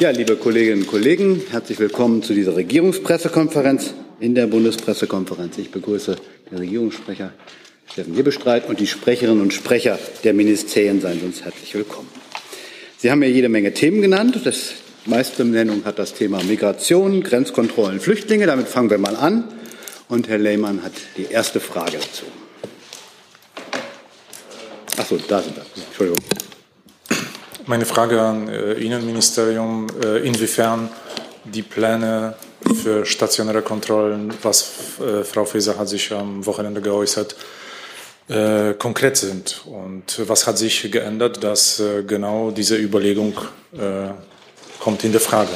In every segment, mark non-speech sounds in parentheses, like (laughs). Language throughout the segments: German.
Ja, liebe Kolleginnen und Kollegen, herzlich willkommen zu dieser Regierungspressekonferenz in der Bundespressekonferenz. Ich begrüße den Regierungssprecher Steffen Hebestreit und die Sprecherinnen und Sprecher der Ministerien seien uns herzlich willkommen. Sie haben ja jede Menge Themen genannt. Das meiste Nennung hat das Thema Migration, Grenzkontrollen, Flüchtlinge. Damit fangen wir mal an. Und Herr Lehmann hat die erste Frage dazu. Ach so, da sind wir. Entschuldigung. Meine Frage an äh, Innenministerium, äh, inwiefern die Pläne für stationäre Kontrollen, was äh, Frau Faeser hat sich am Wochenende geäußert, äh, konkret sind. Und was hat sich geändert, dass äh, genau diese Überlegung äh, kommt in der Frage?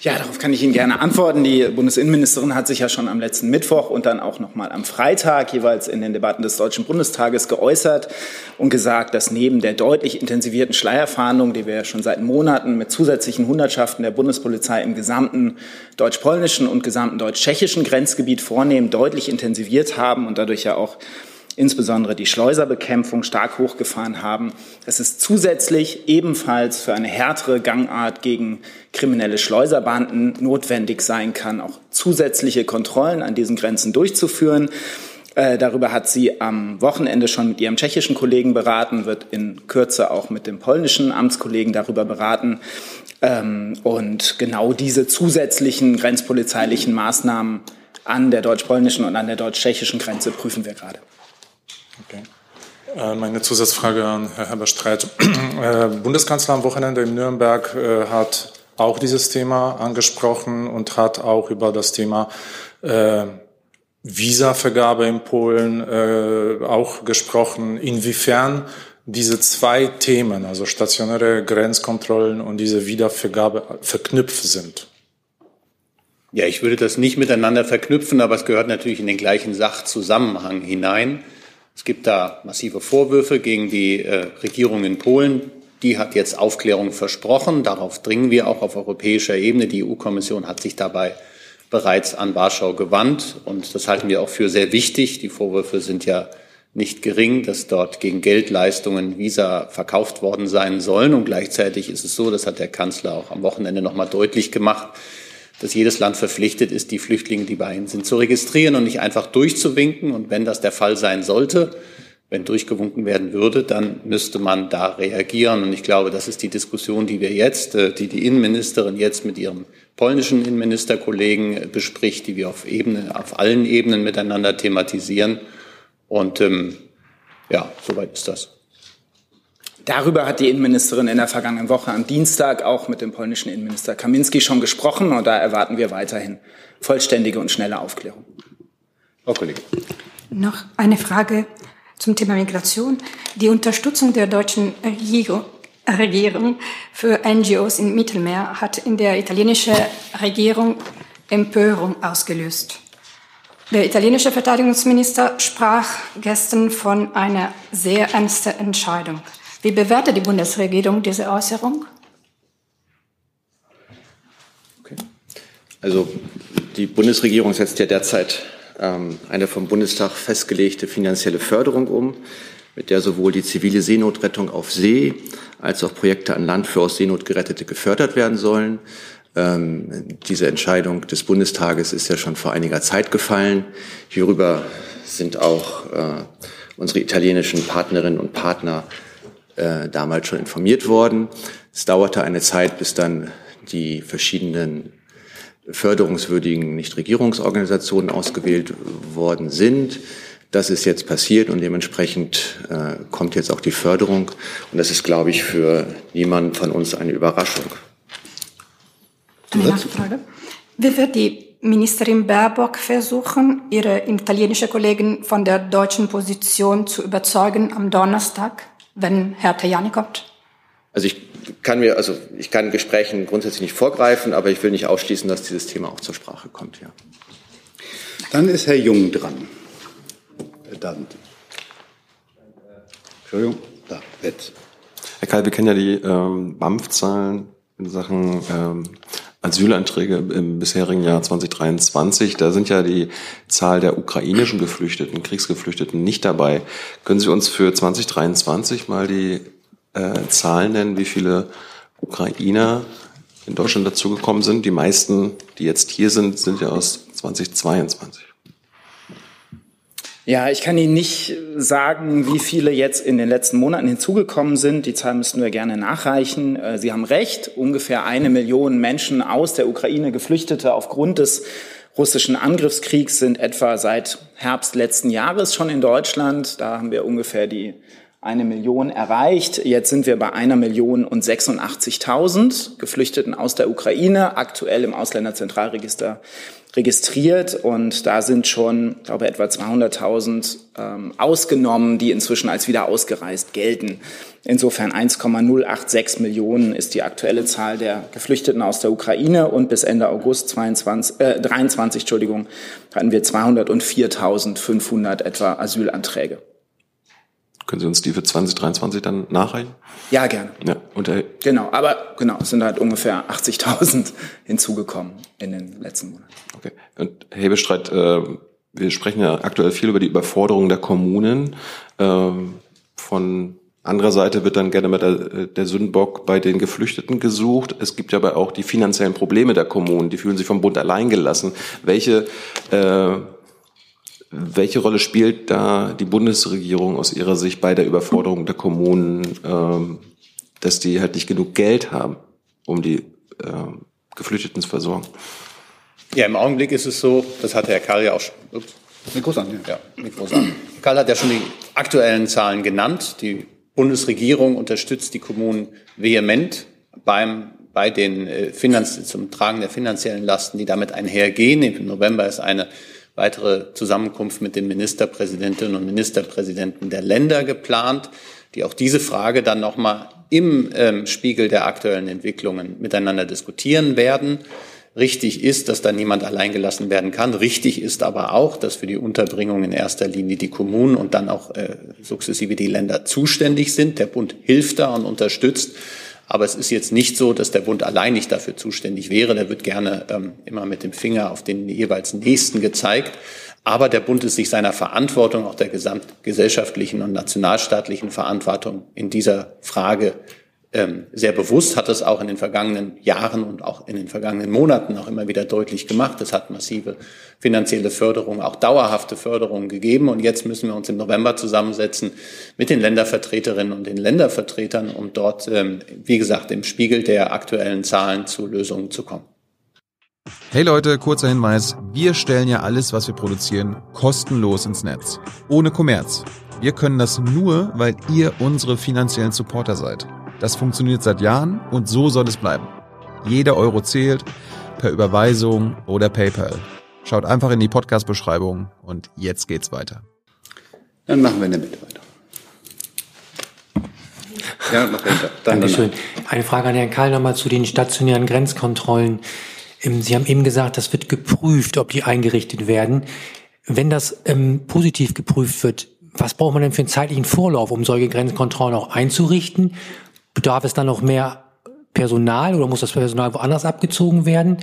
Ja, darauf kann ich Ihnen gerne antworten. Die Bundesinnenministerin hat sich ja schon am letzten Mittwoch und dann auch noch mal am Freitag jeweils in den Debatten des Deutschen Bundestages geäußert und gesagt, dass neben der deutlich intensivierten Schleierfahndung, die wir ja schon seit Monaten mit zusätzlichen Hundertschaften der Bundespolizei im gesamten deutsch-polnischen und gesamten deutsch-tschechischen Grenzgebiet vornehmen, deutlich intensiviert haben und dadurch ja auch insbesondere die Schleuserbekämpfung stark hochgefahren haben, es zusätzlich ebenfalls für eine härtere Gangart gegen kriminelle Schleuserbanden notwendig sein kann, auch zusätzliche Kontrollen an diesen Grenzen durchzuführen. Äh, darüber hat sie am Wochenende schon mit ihrem tschechischen Kollegen beraten, wird in Kürze auch mit dem polnischen Amtskollegen darüber beraten. Ähm, und genau diese zusätzlichen grenzpolizeilichen Maßnahmen an der deutsch-polnischen und an der deutsch-tschechischen Grenze prüfen wir gerade. Okay. Äh, meine Zusatzfrage an Herrn Heberstreit. (clears throat) Äh, Bundeskanzler am Wochenende in Nürnberg äh, hat auch dieses Thema angesprochen und hat auch über das Thema äh, Visavergabe in Polen auch gesprochen. Inwiefern diese zwei Themen, also stationäre Grenzkontrollen und diese Wiedervergabe, verknüpft sind? Ja, ich würde das nicht miteinander verknüpfen, aber es gehört natürlich in den gleichen Sachzusammenhang hinein. Es gibt da massive Vorwürfe gegen die äh, Regierung in Polen. Die hat jetzt Aufklärung versprochen. Darauf dringen wir auch auf europäischer Ebene. Die EU-Kommission hat sich dabei bereits an Warschau gewandt. Und das halten wir auch für sehr wichtig. Die Vorwürfe sind ja nicht gering, dass dort gegen Geldleistungen Visa verkauft worden sein sollen. Und gleichzeitig ist es so, das hat der Kanzler auch am Wochenende noch mal deutlich gemacht, dass jedes Land verpflichtet ist, die Flüchtlinge, die bei ihnen sind, zu registrieren und nicht einfach durchzuwinken. Und wenn das der Fall sein sollte, wenn durchgewunken werden würde, dann müsste man da reagieren. Und ich glaube, das ist die Diskussion, die wir jetzt, äh, die die Innenministerin jetzt mit ihrem polnischen Innenministerkollegen äh, bespricht, die wir auf Ebene, auf allen Ebenen miteinander thematisieren. Und ähm, ja, soweit ist das. Darüber hat die Innenministerin in der vergangenen Woche am Dienstag auch mit dem polnischen Innenminister Kaminski schon gesprochen und da erwarten wir weiterhin vollständige und schnelle Aufklärung. Frau Kollegin. Noch eine Frage zum Thema Migration. Die Unterstützung der deutschen Regierung für NGOs im Mittelmeer hat in der italienischen Regierung Empörung ausgelöst. Der italienische Verteidigungsminister sprach gestern von einer sehr ernsten Entscheidung. Wie bewertet die Bundesregierung diese Äußerung? Okay. Also die Bundesregierung setzt ja derzeit ähm, eine vom Bundestag festgelegte finanzielle Förderung um, mit der sowohl die zivile Seenotrettung auf See als auch Projekte an Land für aus Seenot gerettete gefördert werden sollen. Ähm, diese Entscheidung des Bundestages ist ja schon vor einiger Zeit gefallen. Hierüber sind auch äh, unsere italienischen Partnerinnen und Partner äh, damals schon informiert worden. Es dauerte eine Zeit, bis dann die verschiedenen förderungswürdigen Nichtregierungsorganisationen ausgewählt worden sind. Das ist jetzt passiert und dementsprechend äh, kommt jetzt auch die Förderung. Und das ist, glaube ich, für niemanden von uns eine Überraschung. Eine Nachfrage. Wie wird die Ministerin Baerbock versuchen, ihre italienische Kollegen von der deutschen Position zu überzeugen am Donnerstag? Wenn Herr Tajani kommt? Also ich kann mir, also ich kann Gesprächen grundsätzlich nicht vorgreifen, aber ich will nicht ausschließen, dass dieses Thema auch zur Sprache kommt, ja. Dann ist Herr Jung dran. Dann. Entschuldigung, da, jetzt. Herr Kall, wir kennen ja die ähm, BAMF-Zahlen in Sachen ähm, Asylanträge im bisherigen Jahr 2023. Da sind ja die Zahl der ukrainischen Geflüchteten, Kriegsgeflüchteten nicht dabei. Können Sie uns für 2023 mal die äh, Zahlen nennen, wie viele Ukrainer in Deutschland dazugekommen sind. Die meisten, die jetzt hier sind, sind ja aus 2022. Ja, ich kann Ihnen nicht sagen, wie viele jetzt in den letzten Monaten hinzugekommen sind. Die Zahl müssten wir gerne nachreichen. Äh, Sie haben recht, ungefähr eine Million Menschen aus der Ukraine Geflüchtete aufgrund des russischen Angriffskriegs sind etwa seit Herbst letzten Jahres schon in Deutschland. Da haben wir ungefähr die eine Million erreicht. Jetzt sind wir bei einer Million und 86.000 Geflüchteten aus der Ukraine, aktuell im Ausländerzentralregister registriert und da sind schon, ich glaube, etwa 200.000 ähm, ausgenommen, die inzwischen als wieder ausgereist gelten. Insofern 1,086 Millionen ist die aktuelle Zahl der Geflüchteten aus der Ukraine und bis Ende August 22, äh, 23 Entschuldigung, hatten wir 204.500 etwa Asylanträge. Können Sie uns die für 2023 dann nachreichen? Ja, gerne. Ja, und, äh, genau, aber genau, es sind halt ungefähr 80.000 hinzugekommen in den letzten Monaten. Okay. Und Herr Hebestreit, äh, wir sprechen ja aktuell viel über die Überforderung der Kommunen. Ähm, von anderer Seite wird dann gerne mal der, der Sündenbock bei den Geflüchteten gesucht. Es gibt ja aber auch die finanziellen Probleme der Kommunen. Die fühlen sich vom Bund alleingelassen. Welche äh, welche Rolle spielt da die Bundesregierung aus Ihrer Sicht bei der Überforderung der Kommunen, ähm, dass die halt nicht genug Geld haben, um die ähm, Geflüchteten zu versorgen? Ja, im Augenblick ist es so, das hat Herr Karl ja auch schon. Ups. Mikros an, ja. ja Mikros an. Karl hat ja schon die aktuellen Zahlen genannt. Die Bundesregierung unterstützt die Kommunen vehement beim bei den äh, Finanz zum Tragen der finanziellen Lasten, die damit einhergehen. Im November ist eine weitere Zusammenkunft mit den Ministerpräsidentinnen und Ministerpräsidenten der Länder geplant, die auch diese Frage dann nochmal im ähm, Spiegel der aktuellen Entwicklungen miteinander diskutieren werden. Richtig ist, dass da niemand alleingelassen werden kann. Richtig ist aber auch, dass für die Unterbringung in erster Linie die Kommunen und dann auch äh, sukzessive die Länder zuständig sind. Der Bund hilft da und unterstützt. Aber es ist jetzt nicht so, dass der Bund allein nicht dafür zuständig wäre. Der wird gerne ähm, immer mit dem Finger auf den jeweils Nächsten gezeigt. Aber der Bund ist sich seiner Verantwortung, auch der gesamtgesellschaftlichen und nationalstaatlichen Verantwortung in dieser Frage ähm, sehr bewusst, hat es auch in den vergangenen Jahren und auch in den vergangenen Monaten auch immer wieder deutlich gemacht. Es hat massive finanzielle Förderung, auch dauerhafte Förderung gegeben. Und jetzt müssen wir uns im November zusammensetzen mit den Ländervertreterinnen und den Ländervertretern, um dort, ähm, wie gesagt, im Spiegel der aktuellen Zahlen zu Lösungen zu kommen. Hey Leute, kurzer Hinweis. Wir stellen ja alles, was wir produzieren, kostenlos ins Netz. Ohne Kommerz. Wir können das nur, weil ihr unsere finanziellen Supporter seid. Das funktioniert seit Jahren und so soll es bleiben. Jeder Euro zählt, per Überweisung oder PayPal. Schaut einfach in die Podcast-Beschreibung und jetzt geht's weiter. Dann machen wir in der Mitte weiter. Ja, noch. Dann Dankeschön. Eine Frage an Herrn Karl nochmal zu den stationären Grenzkontrollen. Ähm, Sie haben eben gesagt, das wird geprüft, ob die eingerichtet werden. Wenn das ähm, positiv geprüft wird, was braucht man denn für einen zeitlichen Vorlauf, um solche Grenzkontrollen auch einzurichten? Bedarf es dann noch mehr Personal oder muss das Personal woanders abgezogen werden?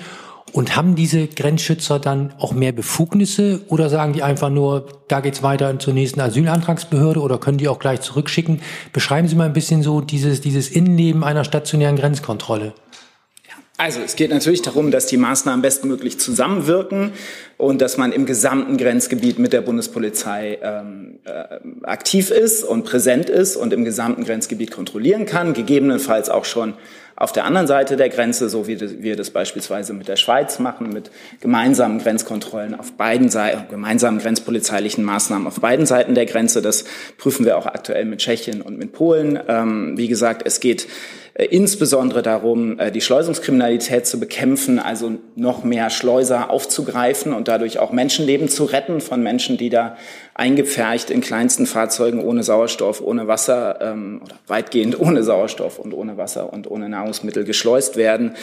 Und haben diese Grenzschützer dann auch mehr Befugnisse oder sagen die einfach nur, da geht's weiter zur nächsten Asylantragsbehörde oder können die auch gleich zurückschicken? Beschreiben Sie mal ein bisschen so dieses, dieses Innenleben einer stationären Grenzkontrolle. Also es geht natürlich darum, dass die Maßnahmen bestmöglich zusammenwirken und dass man im gesamten Grenzgebiet mit der Bundespolizei ähm, äh, aktiv ist und präsent ist und im gesamten Grenzgebiet kontrollieren kann, gegebenenfalls auch schon auf der anderen Seite der Grenze, so wie wir das beispielsweise mit der Schweiz machen, mit gemeinsamen Grenzkontrollen auf beiden Seiten, gemeinsamen grenzpolizeilichen Maßnahmen auf beiden Seiten der Grenze. Das prüfen wir auch aktuell mit Tschechien und mit Polen. Ähm, wie gesagt, es geht insbesondere darum, äh, die Schleusungskriminalität zu bekämpfen, also noch mehr Schleuser aufzugreifen und dadurch auch Menschenleben zu retten von Menschen, die da eingepfercht in kleinsten Fahrzeugen ohne Sauerstoff, ohne Wasser ähm, oder weitgehend (laughs) ohne Sauerstoff und ohne Wasser und ohne Nahrungsmittel geschleust werden.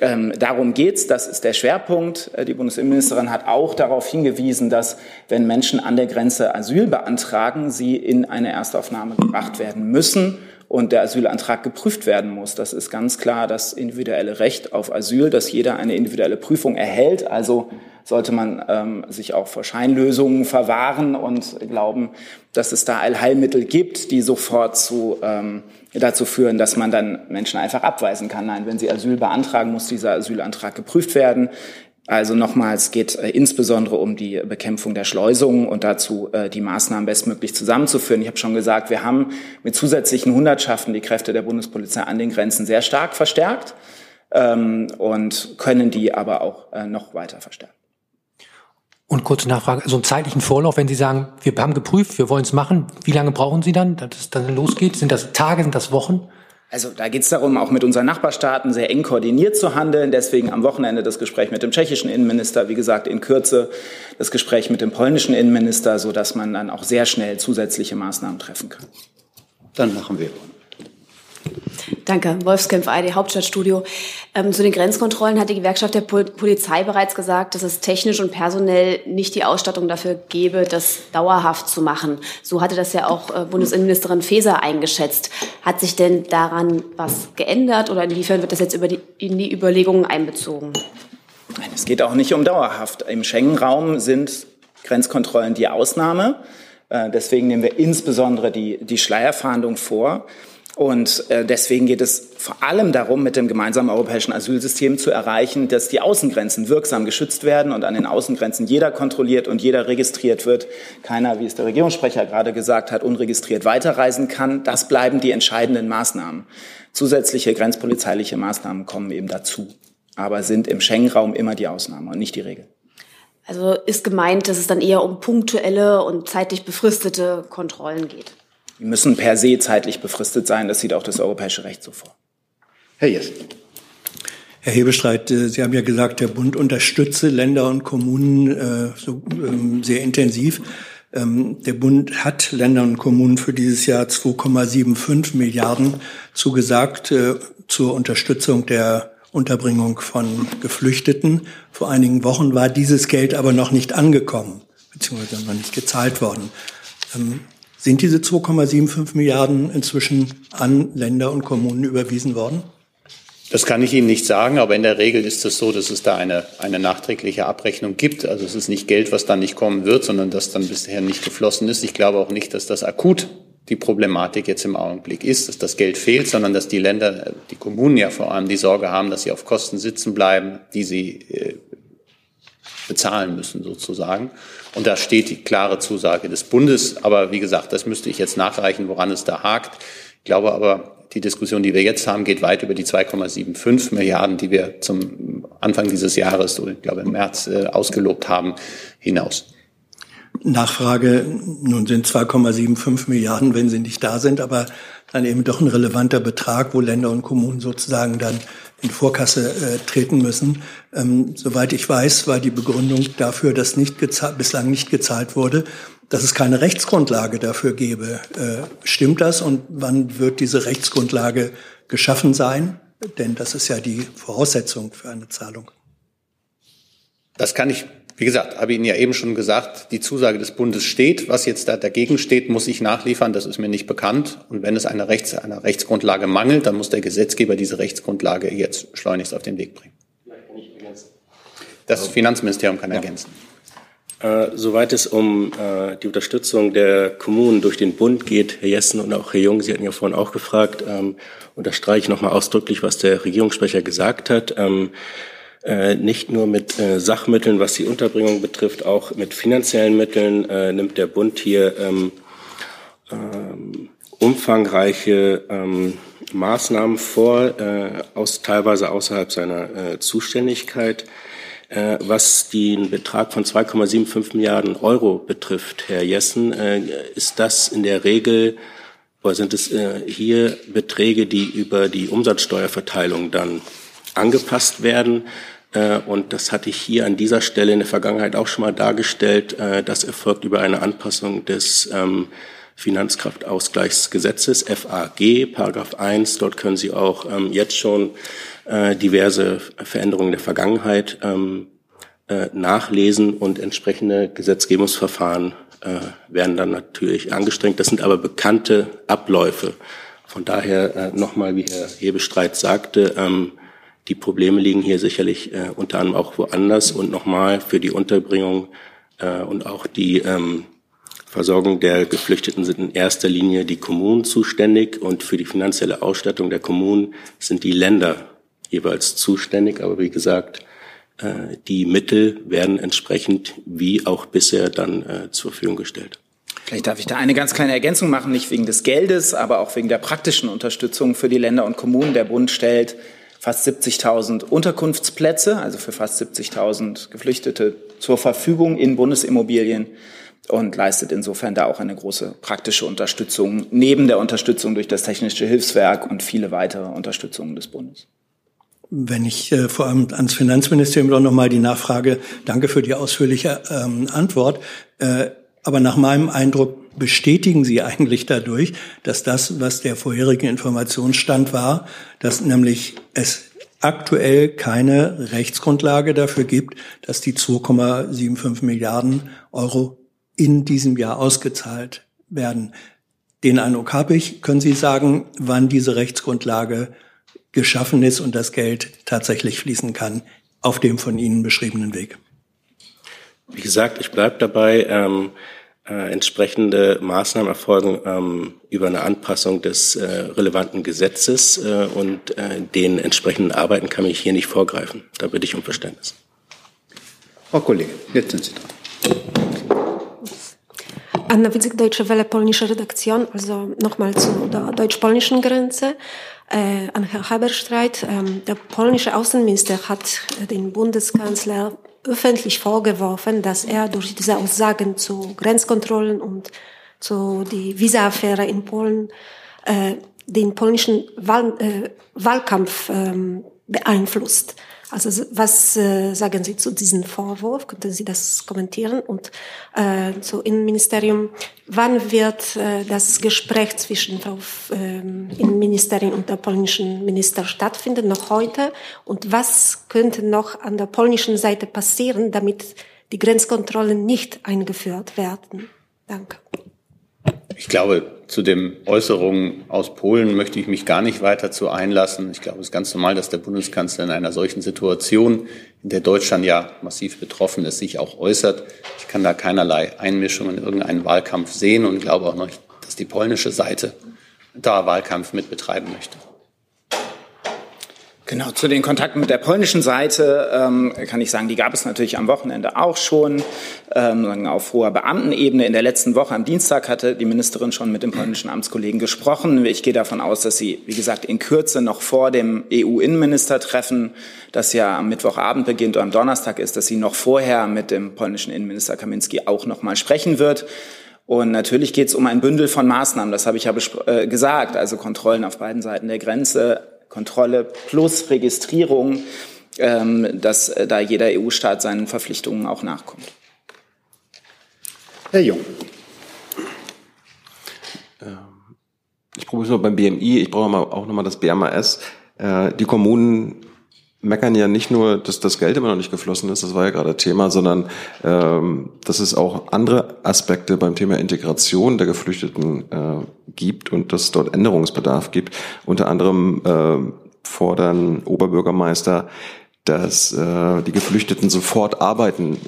Ähm, darum geht's. Das ist der Schwerpunkt. Äh, die Bundesinnenministerin hat auch darauf hingewiesen, dass wenn Menschen an der Grenze Asyl beantragen, sie in eine Erstaufnahme gebracht werden müssen und der Asylantrag geprüft werden muss. Das ist ganz klar das individuelle Recht auf Asyl, dass jeder eine individuelle Prüfung erhält, also sollte man ähm, sich auch vor Scheinlösungen verwahren und glauben, dass es da Allheilmittel gibt, die sofort zu, ähm, dazu führen, dass man dann Menschen einfach abweisen kann. Nein, wenn sie Asyl beantragen, muss dieser Asylantrag geprüft werden. Also nochmals, geht äh, insbesondere um die Bekämpfung der Schleusungen und dazu äh, die Maßnahmen bestmöglich zusammenzuführen. Ich habe schon gesagt, wir haben mit zusätzlichen Hundertschaften die Kräfte der Bundespolizei an den Grenzen sehr stark verstärkt ähm, und können die aber auch äh, noch weiter verstärken. Und kurze Nachfrage, so also einen zeitlichen Vorlauf, wenn Sie sagen, wir haben geprüft, wir wollen es machen, wie lange brauchen Sie dann, dass es dann losgeht? Sind das Tage, sind das Wochen? Also da geht es darum, auch mit unseren Nachbarstaaten sehr eng koordiniert zu handeln. Deswegen am Wochenende das Gespräch mit dem tschechischen Innenminister, wie gesagt in Kürze das Gespräch mit dem polnischen Innenminister, so dass man dann auch sehr schnell zusätzliche Maßnahmen treffen kann. Dann machen wir. Danke. Wolfskämpf, ARD Hauptstadtstudio. Ähm, zu den Grenzkontrollen hat die Gewerkschaft der Pol Polizei bereits gesagt, dass es technisch und personell nicht die Ausstattung dafür gäbe, das dauerhaft zu machen. So hatte das ja auch äh, Bundesinnenministerin Faeser eingeschätzt. Hat sich denn daran was geändert oder inwiefern wird das jetzt über die, in die Überlegungen einbezogen? Nein, es geht auch nicht um dauerhaft. Im Schengen-Raum sind Grenzkontrollen die Ausnahme. Äh, deswegen nehmen wir insbesondere die, die Schleierfahndung vor. Und äh, deswegen geht es vor allem darum, mit dem gemeinsamen europäischen Asylsystem zu erreichen, dass die Außengrenzen wirksam geschützt werden und an den Außengrenzen jeder kontrolliert und jeder registriert wird. Keiner, wie es der Regierungssprecher gerade gesagt hat, unregistriert weiterreisen kann. Das bleiben die entscheidenden Maßnahmen. Zusätzliche grenzpolizeiliche Maßnahmen kommen eben dazu, aber sind im Schengen-Raum immer die Ausnahme und nicht die Regel. Also ist gemeint, dass es dann eher um punktuelle und zeitlich befristete Kontrollen geht. Die müssen per se zeitlich befristet sein. Das sieht auch das europäische Recht so vor. Herr Jess. Herr Hebestreit, äh, Sie haben ja gesagt, der Bund unterstütze Länder und Kommunen äh, so, ähm, sehr intensiv. Ähm, der Bund hat Ländern und Kommunen für dieses Jahr 2,75 Milliarden zugesagt äh, zur Unterstützung der Unterbringung von Geflüchteten. Vor einigen Wochen war dieses Geld aber noch nicht angekommen, beziehungsweise noch nicht gezahlt worden. Sind diese 2,75 Milliarden inzwischen an Länder und Kommunen überwiesen worden? Das kann ich Ihnen nicht sagen, aber in der Regel ist es so, dass es da eine, eine nachträgliche Abrechnung gibt. Also es ist nicht Geld, was dann nicht kommen wird, sondern das dann bisher nicht geflossen ist. Ich glaube auch nicht, dass das akut die Problematik jetzt im Augenblick ist, dass das Geld fehlt, sondern dass die Länder, die Kommunen ja vor allem die Sorge haben, dass sie auf Kosten sitzen bleiben, die sie äh, bezahlen müssen sozusagen. Und da steht die klare Zusage des Bundes. Aber wie gesagt, das müsste ich jetzt nachreichen, woran es da hakt. Ich glaube aber, die Diskussion, die wir jetzt haben, geht weit über die 2,75 Milliarden, die wir zum Anfang dieses Jahres, oder ich glaube im März, äh, ausgelobt haben, hinaus. Nachfrage, nun sind 2,75 Milliarden, wenn sie nicht da sind, aber dann eben doch ein relevanter Betrag, wo Länder und Kommunen sozusagen dann in Vorkasse äh, treten müssen. Ähm, soweit ich weiß, war die Begründung dafür, dass nicht bislang nicht gezahlt wurde, dass es keine Rechtsgrundlage dafür gäbe. Äh, stimmt das und wann wird diese Rechtsgrundlage geschaffen sein? Denn das ist ja die Voraussetzung für eine Zahlung. Das kann ich wie gesagt, habe ich Ihnen ja eben schon gesagt, die Zusage des Bundes steht. Was jetzt da dagegen steht, muss ich nachliefern. Das ist mir nicht bekannt. Und wenn es einer, Rechts-, einer Rechtsgrundlage mangelt, dann muss der Gesetzgeber diese Rechtsgrundlage jetzt schleunigst auf den Weg bringen. Das Finanzministerium kann ja. ergänzen. Äh, soweit es um äh, die Unterstützung der Kommunen durch den Bund geht, Herr Jessen und auch Herr Jung, Sie hatten ja vorhin auch gefragt, ähm, unterstreiche ich nochmal ausdrücklich, was der Regierungssprecher gesagt hat. Ähm, äh, nicht nur mit äh, Sachmitteln, was die Unterbringung betrifft, auch mit finanziellen Mitteln äh, nimmt der Bund hier ähm, ähm, umfangreiche ähm, Maßnahmen vor, äh, aus, teilweise außerhalb seiner äh, Zuständigkeit. Äh, was den Betrag von 2,75 Milliarden Euro betrifft, Herr Jessen, äh, ist das in der Regel oder sind es äh, hier Beträge, die über die Umsatzsteuerverteilung dann angepasst werden? Äh, und das hatte ich hier an dieser Stelle in der Vergangenheit auch schon mal dargestellt. Äh, das erfolgt über eine Anpassung des ähm, Finanzkraftausgleichsgesetzes, FAG, Paragraph 1. Dort können Sie auch ähm, jetzt schon äh, diverse Veränderungen der Vergangenheit ähm, nachlesen und entsprechende Gesetzgebungsverfahren werden dann natürlich angestrengt. Das sind aber bekannte Abläufe. Von daher nochmal, wie Herr Hebestreit sagte, Die Probleme liegen hier sicherlich äh, unter anderem auch woanders und nochmal für die Unterbringung äh, und auch die ähm, Versorgung der Geflüchteten sind in erster Linie die Kommunen zuständig und für die finanzielle Ausstattung der Kommunen sind die Länder jeweils zuständig. Aber wie gesagt, äh, die Mittel werden entsprechend wie auch bisher dann äh, zur Verfügung gestellt. Vielleicht darf ich da eine ganz kleine Ergänzung machen, nicht wegen des Geldes, aber auch wegen der praktischen Unterstützung für die Länder und Kommunen. Der Bund stellt fast 70.000 Unterkunftsplätze, also für fast 70.000 Geflüchtete zur Verfügung in Bundesimmobilien und leistet insofern da auch eine große praktische Unterstützung neben der Unterstützung durch das Technische Hilfswerk und viele weitere Unterstützungen des Bundes. Wenn ich äh, vor allem ans Finanzministerium noch mal die Nachfrage, danke für die ausführliche ähm, Antwort. Äh, aber nach meinem Eindruck bestätigen Sie eigentlich dadurch, dass das, was der vorherige Informationsstand war, dass nämlich es aktuell keine Rechtsgrundlage dafür gibt, dass die 2,75 Milliarden Euro in diesem Jahr ausgezahlt werden. Den Eindruck habe ich. Können Sie sagen, wann diese Rechtsgrundlage geschaffen ist und das Geld tatsächlich fließen kann auf dem von Ihnen beschriebenen Weg? Wie gesagt, ich bleibe dabei. Ähm, äh, entsprechende Maßnahmen erfolgen ähm, über eine Anpassung des äh, relevanten Gesetzes äh, und äh, den entsprechenden Arbeiten kann ich hier nicht vorgreifen. Da bitte ich um Verständnis. Frau Kollegin, jetzt sind Sie dran. Anna Widzik, Deutsche Welle, polnische Redaktion, also nochmal zu der deutsch-polnischen Grenze. Äh, an Herrn Haberstreit, ähm, der polnische Außenminister hat den Bundeskanzler öffentlich vorgeworfen, dass er durch diese Aussagen zu Grenzkontrollen und zu die Visa-Affäre in Polen äh, den polnischen Wahl, äh, Wahlkampf ähm, beeinflusst. Also was äh, sagen Sie zu diesem Vorwurf? Könnten Sie das kommentieren? Und äh, zu Innenministerium, wann wird äh, das Gespräch zwischen Frau äh, Innenministerin und der polnischen Minister stattfinden? Noch heute? Und was könnte noch an der polnischen Seite passieren, damit die Grenzkontrollen nicht eingeführt werden? Danke. Ich glaube, zu den Äußerungen aus Polen möchte ich mich gar nicht weiter zu einlassen. Ich glaube, es ist ganz normal, dass der Bundeskanzler in einer solchen Situation, in der Deutschland ja massiv betroffen ist, sich auch äußert. Ich kann da keinerlei Einmischung in irgendeinen Wahlkampf sehen und glaube auch nicht, dass die polnische Seite da Wahlkampf mit betreiben möchte. Genau, zu den Kontakten mit der polnischen Seite ähm, kann ich sagen, die gab es natürlich am Wochenende auch schon, ähm, auf hoher Beamtenebene. In der letzten Woche am Dienstag hatte die Ministerin schon mit dem polnischen Amtskollegen gesprochen. Ich gehe davon aus, dass sie, wie gesagt, in Kürze noch vor dem EU-Innenministertreffen, das ja am Mittwochabend beginnt oder am Donnerstag ist, dass sie noch vorher mit dem polnischen Innenminister Kaminski auch noch mal sprechen wird. Und natürlich geht es um ein Bündel von Maßnahmen, das habe ich ja äh, gesagt, also Kontrollen auf beiden Seiten der Grenze, Kontrolle plus Registrierung, ähm, dass äh, da jeder EU-Staat seinen Verpflichtungen auch nachkommt. Herr Jung. Ähm, ich probiere es mal beim BMI, ich brauche auch nochmal das BMAS. Äh, die Kommunen meckern ja nicht nur, dass das Geld immer noch nicht geflossen ist, das war ja gerade Thema, sondern ähm, dass es auch andere Aspekte beim Thema Integration der Geflüchteten äh, gibt und dass es dort Änderungsbedarf gibt. Unter anderem äh, fordern Oberbürgermeister, dass äh, die Geflüchteten sofort arbeiten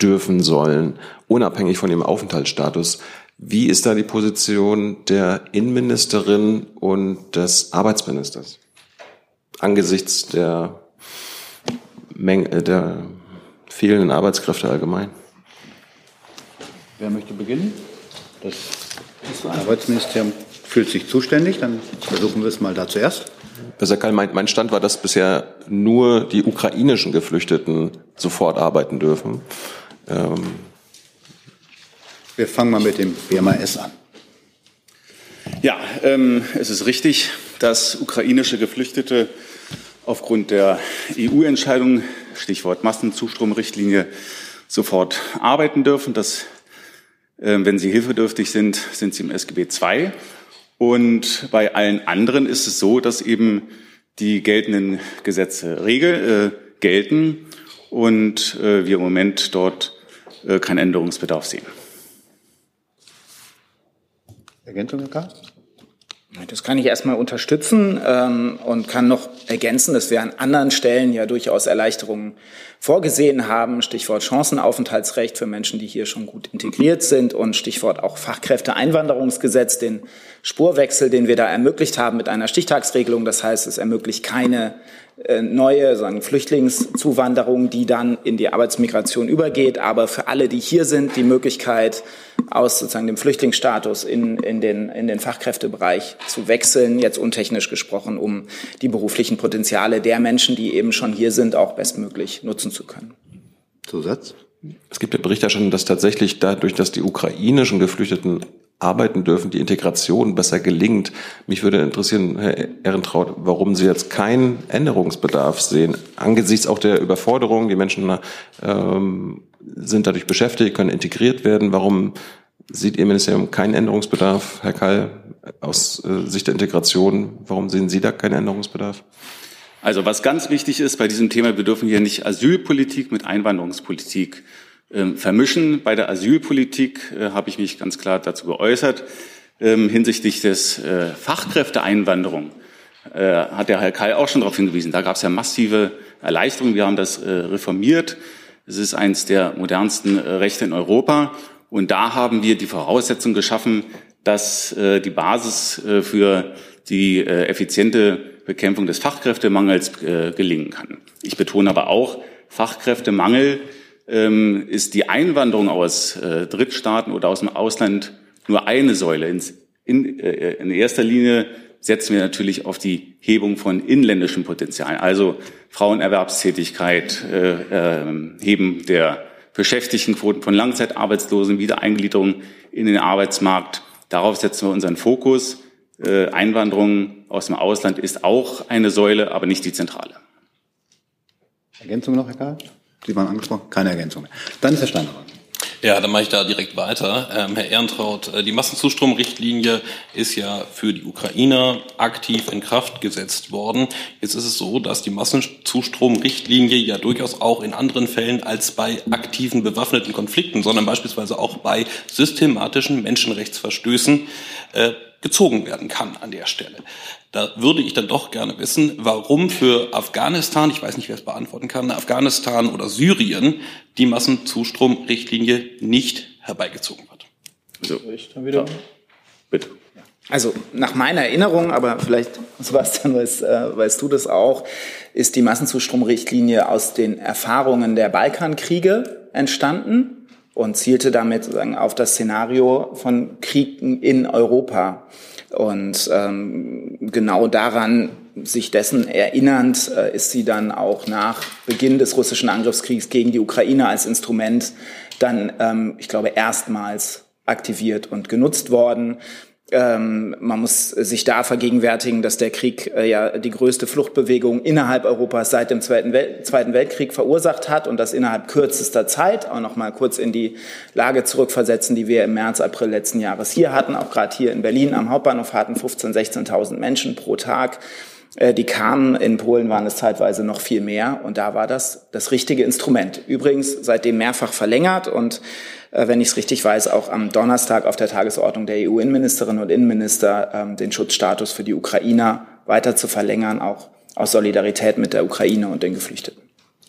dürfen sollen, unabhängig von ihrem Aufenthaltsstatus. Wie ist da die Position der Innenministerin und des Arbeitsministers angesichts der Menge, äh, der fehlenden Arbeitskräfte allgemein. Wer möchte beginnen? Das Arbeitsministerium fühlt sich zuständig, dann versuchen wir es mal da zuerst. Herr mein, mein Stand war, dass bisher nur die ukrainischen Geflüchteten sofort arbeiten dürfen. Ähm wir fangen mal mit dem BMAS an. Ja, ähm, es ist richtig, dass ukrainische Geflüchtete aufgrund der EU-Entscheidung, Stichwort Massenzustromrichtlinie, sofort arbeiten dürfen. Das, äh, wenn sie hilfedürftig sind, sind sie im SGB II. Und bei allen anderen ist es so, dass eben die geltenden Gesetze Regel äh, gelten und äh, wir im Moment dort äh, keinen Änderungsbedarf sehen. Ergänzung, Herr K.? Das kann ich erstmal unterstützen ähm, und kann noch ergänzen, dass wir an anderen Stellen ja durchaus Erleichterungen vorgesehen haben. Stichwort Chancenaufenthaltsrecht für Menschen, die hier schon gut integriert sind und Stichwort auch Fachkräfteeinwanderungsgesetz, den Spurwechsel, den wir da ermöglicht haben mit einer Stichtagsregelung. Das heißt, es ermöglicht keine neue sagen, Flüchtlingszuwanderung, die dann in die Arbeitsmigration übergeht, aber für alle, die hier sind, die Möglichkeit, aus sozusagen dem Flüchtlingsstatus in, in, den, in den Fachkräftebereich zu wechseln, jetzt untechnisch gesprochen, um die beruflichen Potenziale der Menschen, die eben schon hier sind, auch bestmöglich nutzen zu können. Zusatz? Es gibt ja Berichterstattung, dass tatsächlich dadurch, dass die ukrainischen Geflüchteten arbeiten dürfen, die Integration besser gelingt. Mich würde interessieren, Herr Ehrentraut, warum Sie jetzt keinen Änderungsbedarf sehen, angesichts auch der Überforderung. Die Menschen ähm, sind dadurch beschäftigt, können integriert werden. Warum sieht Ihr Ministerium keinen Änderungsbedarf, Herr Kall, aus äh, Sicht der Integration? Warum sehen Sie da keinen Änderungsbedarf? Also was ganz wichtig ist bei diesem Thema, wir dürfen hier nicht Asylpolitik mit Einwanderungspolitik vermischen. Bei der Asylpolitik äh, habe ich mich ganz klar dazu geäußert. Ähm, hinsichtlich des äh, Fachkräfteeinwanderung äh, hat der Herr Kai auch schon darauf hingewiesen. Da gab es ja massive Erleichterungen. Wir haben das reformiert. Es ist eines der modernsten Rechte in Europa. Und da haben wir die Voraussetzung geschaffen, dass die Basis für die effiziente Bekämpfung des Fachkräftemangels gelingen kann. Ich betone aber auch, Fachkräftemangel ähm, ist die Einwanderung aus äh, Drittstaaten oder aus dem Ausland nur eine Säule. In, in, äh, in erster Linie setzen wir natürlich auf die Hebung von inländischen Potenzialen, also Frauenerwerbstätigkeit, äh, äh, Heben der Beschäftigtenquoten von Langzeitarbeitslosen, Wiedereingliederung in den Arbeitsmarkt. Darauf setzen wir unseren Fokus. Äh, Einwanderung aus dem Ausland ist auch eine Säule, aber nicht die zentrale. Ergänzung noch, Herr Karl? Sie waren angesprochen, keine Ergänzung mehr. Dann ist Herr Steiner. Ja, dann mache ich da direkt weiter. Ähm, Herr Ehrentraut, äh, die Massenzustromrichtlinie ist ja für die Ukrainer aktiv in Kraft gesetzt worden. Jetzt ist es so, dass die Massenzustromrichtlinie ja durchaus auch in anderen Fällen als bei aktiven bewaffneten Konflikten, sondern beispielsweise auch bei systematischen Menschenrechtsverstößen äh, gezogen werden kann an der Stelle. Da würde ich dann doch gerne wissen, warum für Afghanistan, ich weiß nicht, wer es beantworten kann, Afghanistan oder Syrien die Massenzustromrichtlinie nicht herbeigezogen wird. So, ja. bitte. Also nach meiner Erinnerung, aber vielleicht, Sebastian, weißt, äh, weißt du das auch, ist die Massenzustromrichtlinie aus den Erfahrungen der Balkankriege entstanden und zielte damit sozusagen auf das Szenario von Kriegen in Europa. Und ähm, genau daran, sich dessen erinnernd, äh, ist sie dann auch nach Beginn des russischen Angriffskriegs gegen die Ukraine als Instrument dann, ähm, ich glaube, erstmals aktiviert und genutzt worden. Ähm, man muss sich da vergegenwärtigen, dass der Krieg äh, ja die größte Fluchtbewegung innerhalb Europas seit dem Zweiten, Wel Zweiten Weltkrieg verursacht hat und das innerhalb kürzester Zeit. Auch noch mal kurz in die Lage zurückversetzen, die wir im März, April letzten Jahres hier hatten. Auch gerade hier in Berlin am Hauptbahnhof hatten 15.000, 16.000 Menschen pro Tag. Äh, die kamen, in Polen waren es zeitweise noch viel mehr und da war das das richtige Instrument. Übrigens seitdem mehrfach verlängert und äh, wenn ich es richtig weiß, auch am Donnerstag auf der Tagesordnung der EU-Innenministerinnen und Innenminister ähm, den Schutzstatus für die Ukrainer weiter zu verlängern, auch aus Solidarität mit der Ukraine und den Geflüchteten.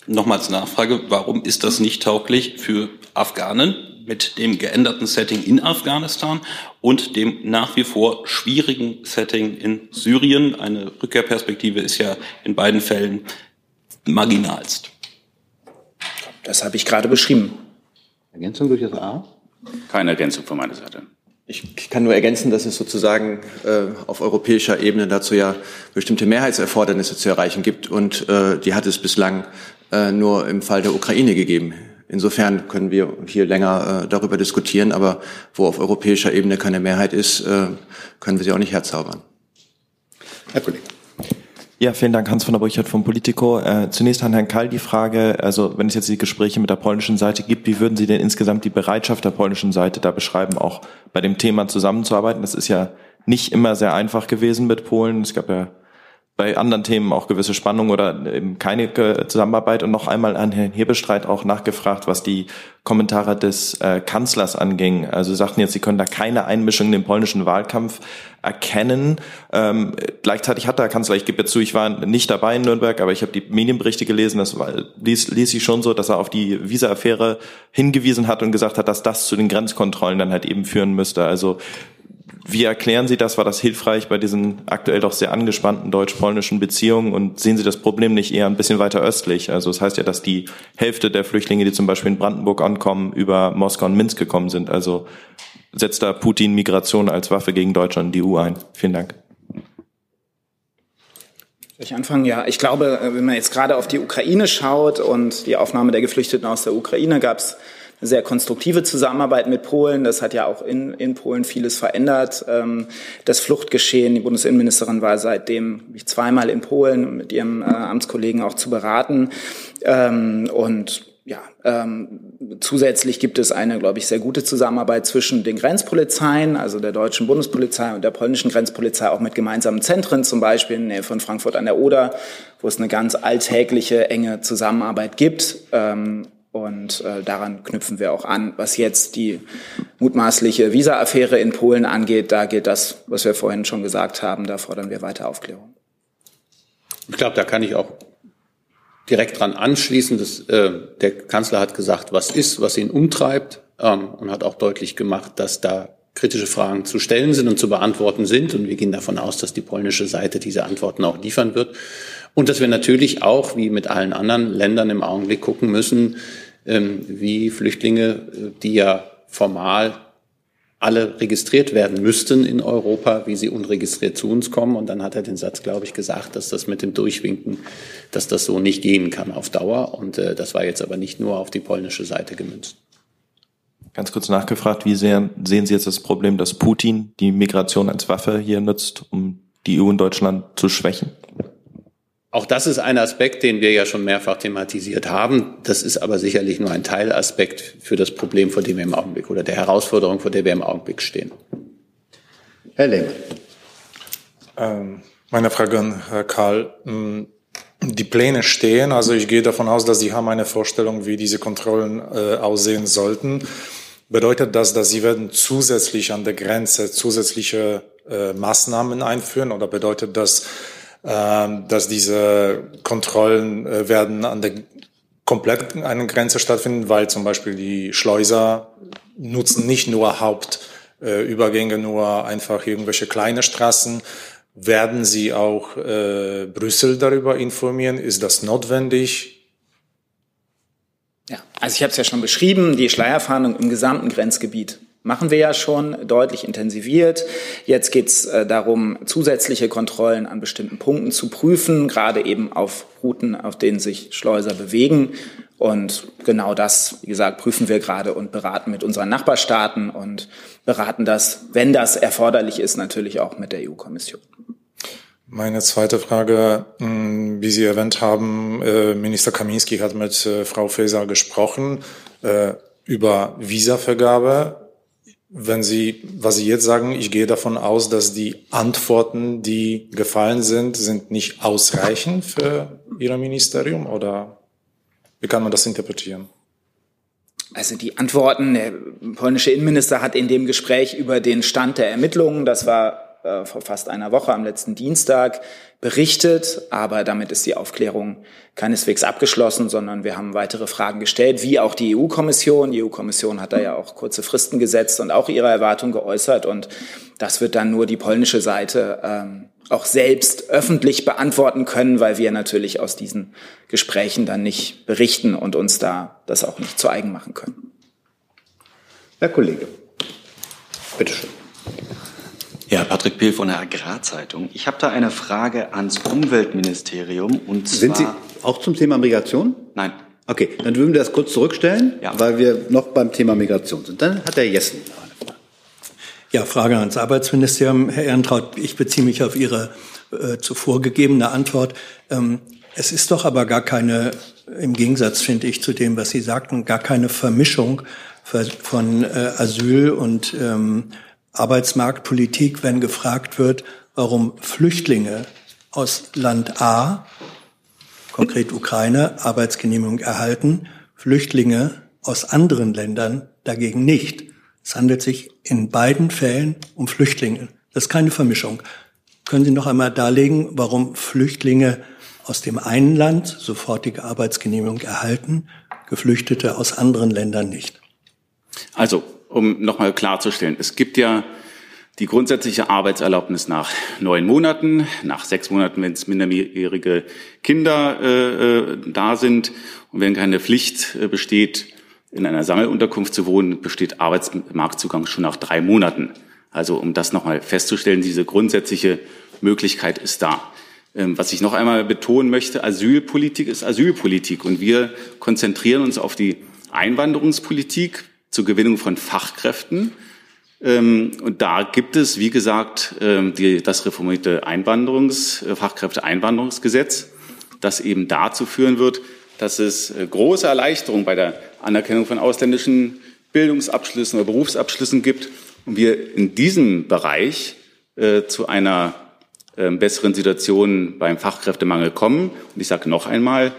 Nochmals Nachfrage, warum ist das nicht tauglich für Afghanen mit dem geänderten Setting in Afghanistan und dem nach wie vor schwierigen Setting in Syrien? Eine Rückkehrperspektive ist ja in beiden Fällen marginalst. Das habe ich gerade beschrieben. Ergänzung durch das A? Keine Ergänzung von meiner Seite. Ich kann nur ergänzen, dass es sozusagen äh, auf europäischer Ebene dazu ja bestimmte Mehrheitserfordernisse zu erreichen gibt und äh, die hat es bislang äh, nur im Fall der Ukraine gegeben. Insofern können wir hier länger äh, darüber diskutieren, aber wo auf europäischer Ebene keine Mehrheit ist, äh, können wir sie auch nicht herzaubern. Herr Kollege. Ja, vielen Dank, Hans von der Burchardt vom Politico. Äh, zunächst an Herrn Kall die Frage, also wenn es jetzt die Gespräche mit der polnischen Seite gibt, wie würden Sie denn insgesamt die Bereitschaft der polnischen Seite da beschreiben, auch bei dem Thema zusammenzuarbeiten? Das ist ja nicht immer sehr einfach gewesen mit Polen. Es gab ja bei anderen Themen auch gewisse Spannung oder eben keine Zusammenarbeit. Und noch einmal an Herrn Hebestreit auch nachgefragt, was die Kommentare des äh, Kanzlers anging. Also sagten jetzt, Sie können da keine Einmischung in den polnischen Wahlkampf erkennen. Ähm, gleichzeitig hat der Kanzler, ich gebe zu, ich war nicht dabei in Nürnberg, aber ich habe die Medienberichte gelesen, das war, ließ, ließ sich schon so, dass er auf die Visa-Affäre hingewiesen hat und gesagt hat, dass das zu den Grenzkontrollen dann halt eben führen müsste. Also wie erklären Sie das? War das hilfreich bei diesen aktuell doch sehr angespannten deutsch-polnischen Beziehungen? Und sehen Sie das Problem nicht eher ein bisschen weiter östlich? Also es das heißt ja, dass die Hälfte der Flüchtlinge, die zum Beispiel in Brandenburg ankommen, über Moskau und Minsk gekommen sind. Also setzt da Putin Migration als Waffe gegen Deutschland und die EU ein? Vielen Dank. Ich anfangen? Ja, ich glaube, wenn man jetzt gerade auf die Ukraine schaut und die Aufnahme der Geflüchteten aus der Ukraine, gab es sehr konstruktive Zusammenarbeit mit Polen. Das hat ja auch in, in Polen vieles verändert. Ähm, das Fluchtgeschehen, die Bundesinnenministerin war seitdem zweimal in Polen, mit ihrem äh, Amtskollegen auch zu beraten. Ähm, und ja, ähm, zusätzlich gibt es eine, glaube ich, sehr gute Zusammenarbeit zwischen den Grenzpolizeien, also der deutschen Bundespolizei und der polnischen Grenzpolizei, auch mit gemeinsamen Zentren, zum Beispiel in der Nähe von Frankfurt an der Oder, wo es eine ganz alltägliche, enge Zusammenarbeit gibt. Ähm, und äh, daran knüpfen wir auch an. Was jetzt die mutmaßliche Visa-Affäre in Polen angeht, da gilt das, was wir vorhin schon gesagt haben. Da fordern wir weiter Aufklärung. Ich glaube, da kann ich auch direkt dran anschließen. Dass, äh, der Kanzler hat gesagt, was ist, was ihn umtreibt ähm, und hat auch deutlich gemacht, dass da kritische Fragen zu stellen sind und zu beantworten sind. Und wir gehen davon aus, dass die polnische Seite diese Antworten auch liefern wird. Und dass wir natürlich auch, wie mit allen anderen Ländern im Augenblick gucken müssen, wie Flüchtlinge, die ja formal alle registriert werden müssten in Europa, wie sie unregistriert zu uns kommen. Und dann hat er den Satz, glaube ich, gesagt, dass das mit dem Durchwinken, dass das so nicht gehen kann auf Dauer. Und äh, das war jetzt aber nicht nur auf die polnische Seite gemünzt. Ganz kurz nachgefragt, wie sehr sehen Sie jetzt das Problem, dass Putin die Migration als Waffe hier nutzt, um die EU und Deutschland zu schwächen? Auch das ist ein Aspekt, den wir ja schon mehrfach thematisiert haben. Das ist aber sicherlich nur ein Teilaspekt für das Problem, vor dem wir im Augenblick oder der Herausforderung, vor der wir im Augenblick stehen. Herr Lehmann. Ähm, meine Frage an Herrn Karl. Hm, die Pläne stehen, also ich gehe davon aus, dass Sie haben eine Vorstellung, wie diese Kontrollen äh, aussehen sollten. Bedeutet das, dass Sie werden zusätzlich an der Grenze zusätzliche äh, Maßnahmen einführen oder bedeutet das, dass diese Kontrollen äh, werden an der komplett eine Grenze stattfinden, weil zum Beispiel die Schleuser nutzen nicht nur Hauptübergänge, nur einfach irgendwelche kleine Straßen. Werden Sie auch äh, Brüssel darüber informieren? Ist das notwendig? Ja, also ich habe es ja schon beschrieben, die Schleierfahndung im gesamten Grenzgebiet machen wir ja schon deutlich intensiviert. Jetzt geht es äh, darum, zusätzliche Kontrollen an bestimmten Punkten zu prüfen, gerade eben auf Routen, auf denen sich Schleuser bewegen. Und genau das, wie gesagt, prüfen wir gerade und beraten mit unseren Nachbarstaaten und beraten das, wenn das erforderlich ist, natürlich auch mit der EU-Kommission. Meine zweite Frage, wie Sie erwähnt haben, äh, Minister Kaminski hat mit äh, Frau Faeser gesprochen über Visavergabe wenn Sie, was Sie jetzt sagen, ich gehe davon aus, dass die Antworten, die gefallen sind, sind nicht ausreichend für Ihr Ministerium oder wie kann man das interpretieren? Also die Antworten, der polnische Innenminister hat in dem Gespräch über den Stand der Ermittlungen, das war äh, vor fast einer Woche am letzten Dienstag berichtet, aber damit ist die Aufklärung keineswegs abgeschlossen, sondern wir haben weitere Fragen gestellt, wie auch die EU-Kommission. Die EU-Kommission hat da ja auch kurze Fristen gesetzt und auch ihre Erwartungen geäußert und das wird dann nur die polnische Seite ähm, auch selbst öffentlich beantworten können, weil wir natürlich aus diesen Gesprächen dann nicht berichten und uns da das auch nicht zu eigen machen können. Herr Kollege, bitteschön. Ja, Patrick Pill von der Agrarzeitung. Ich habe da eine Frage ans Umweltministerium und zwar Sind Sie auch zum Thema Migration? Nein. Okay, dann würden wir das kurz zurückstellen, ja. weil wir noch beim Thema Migration sind. Dann hat Herr Jessen noch eine Frage. Ja, Frage ans Arbeitsministerium. Herr Ehrentraut, ich beziehe mich auf Ihre äh, zuvor gegebene Antwort. Ähm, es ist doch aber gar keine, im Gegensatz finde ich zu dem, was Sie sagten, gar keine Vermischung von äh, Asyl und ähm, Arbeitsmarktpolitik, wenn gefragt wird, warum Flüchtlinge aus Land A, konkret Ukraine, Arbeitsgenehmigung erhalten, Flüchtlinge aus anderen Ländern dagegen nicht. Es handelt sich in beiden Fällen um Flüchtlinge. Das ist keine Vermischung. Können Sie noch einmal darlegen, warum Flüchtlinge aus dem einen Land sofortige Arbeitsgenehmigung erhalten, Geflüchtete aus anderen Ländern nicht? Also, um nochmal klarzustellen, es gibt ja die grundsätzliche Arbeitserlaubnis nach neun Monaten, nach sechs Monaten, wenn es minderjährige Kinder äh, äh, da sind und wenn keine Pflicht äh, besteht, in einer Sammelunterkunft zu wohnen, besteht Arbeitsmarktzugang schon nach drei Monaten. Also um das nochmal festzustellen, diese grundsätzliche Möglichkeit ist da. Ähm, was ich noch einmal betonen möchte, Asylpolitik ist Asylpolitik und wir konzentrieren uns auf die Einwanderungspolitik zur Gewinnung von Fachkräften. Ähm, und da gibt es, wie gesagt, ähm, die, das reformierte Einwanderungs-, äh, Fachkräfteeinwanderungsgesetz, das eben dazu führen wird, dass es äh, große Erleichterungen bei der Anerkennung von ausländischen Bildungsabschlüssen oder Berufsabschlüssen gibt und wir in diesem Bereich äh, zu einer äh, besseren Situation beim Fachkräftemangel kommen. Und ich sage noch einmal,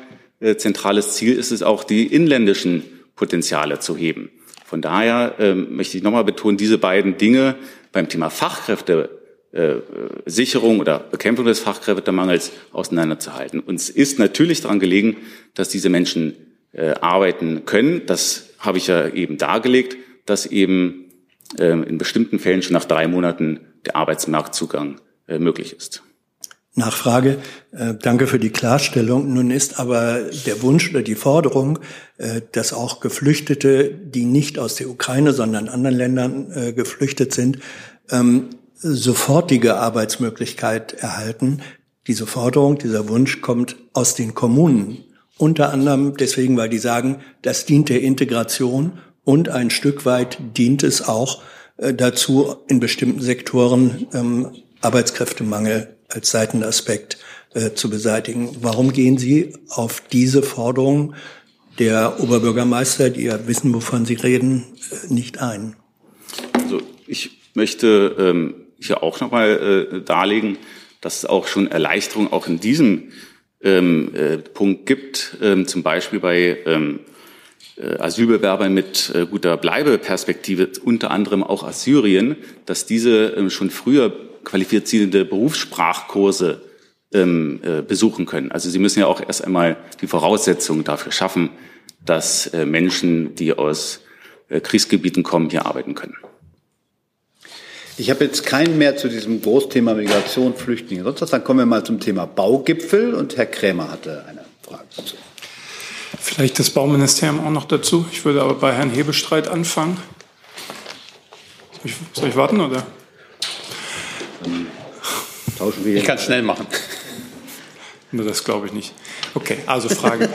zentrales Ziel ist es auch, die inländischen Potenziale zu heben. Von daher ähm, möchte ich nochmal betonen, diese beiden Dinge beim Thema Fachkräftesicherung oder Bekämpfung des Fachkräftemangels auseinanderzuhalten. Uns ist natürlich daran gelegen, dass diese Menschen äh, arbeiten können. Das habe ich ja eben dargelegt, dass eben ähm, in bestimmten Fällen schon nach drei Monaten der Arbeitsmarktzugang äh, möglich ist. Nachfrage. Äh, danke für die Klarstellung. Nun ist aber der Wunsch oder die Forderung, äh, dass auch Geflüchtete, die nicht aus der Ukraine, sondern anderen Ländern äh, geflüchtet sind, ähm, sofortige Arbeitsmöglichkeit erhalten. Diese Forderung, dieser Wunsch kommt aus den Kommunen. Unter anderem deswegen, weil die sagen, das dient der Integration und ein Stück weit dient es auch dazu, in bestimmten Sektoren ähm, Arbeitskräftemangel als Seitenaspekt äh, zu beseitigen. Warum gehen Sie auf diese Forderung der Oberbürgermeister, die ja wissen, wovon Sie reden, äh, nicht ein? Also ich möchte ähm, hier auch nochmal äh, darlegen, dass es auch schon Erleichterungen auch in diesem ähm, äh, Punkt gibt, ähm, zum Beispiel bei ähm, äh, Asylbewerbern mit äh, guter Bleibeperspektive, unter anderem auch aus Syrien, dass diese ähm, schon früher qualifizierende Berufssprachkurse ähm, äh, besuchen können. Also sie müssen ja auch erst einmal die Voraussetzungen dafür schaffen, dass äh, Menschen, die aus äh, Kriegsgebieten kommen, hier arbeiten können. Ich habe jetzt keinen mehr zu diesem Großthema Migration, Flüchtlinge. Sonst was, dann kommen wir mal zum Thema Baugipfel und Herr Krämer hatte eine Frage dazu. Vielleicht das Bauministerium auch noch dazu. Ich würde aber bei Herrn Hebestreit anfangen. Soll ich, soll ich warten oder? Tauschen wir ich kann es schnell machen. Nur das glaube ich nicht. Okay, also Frage.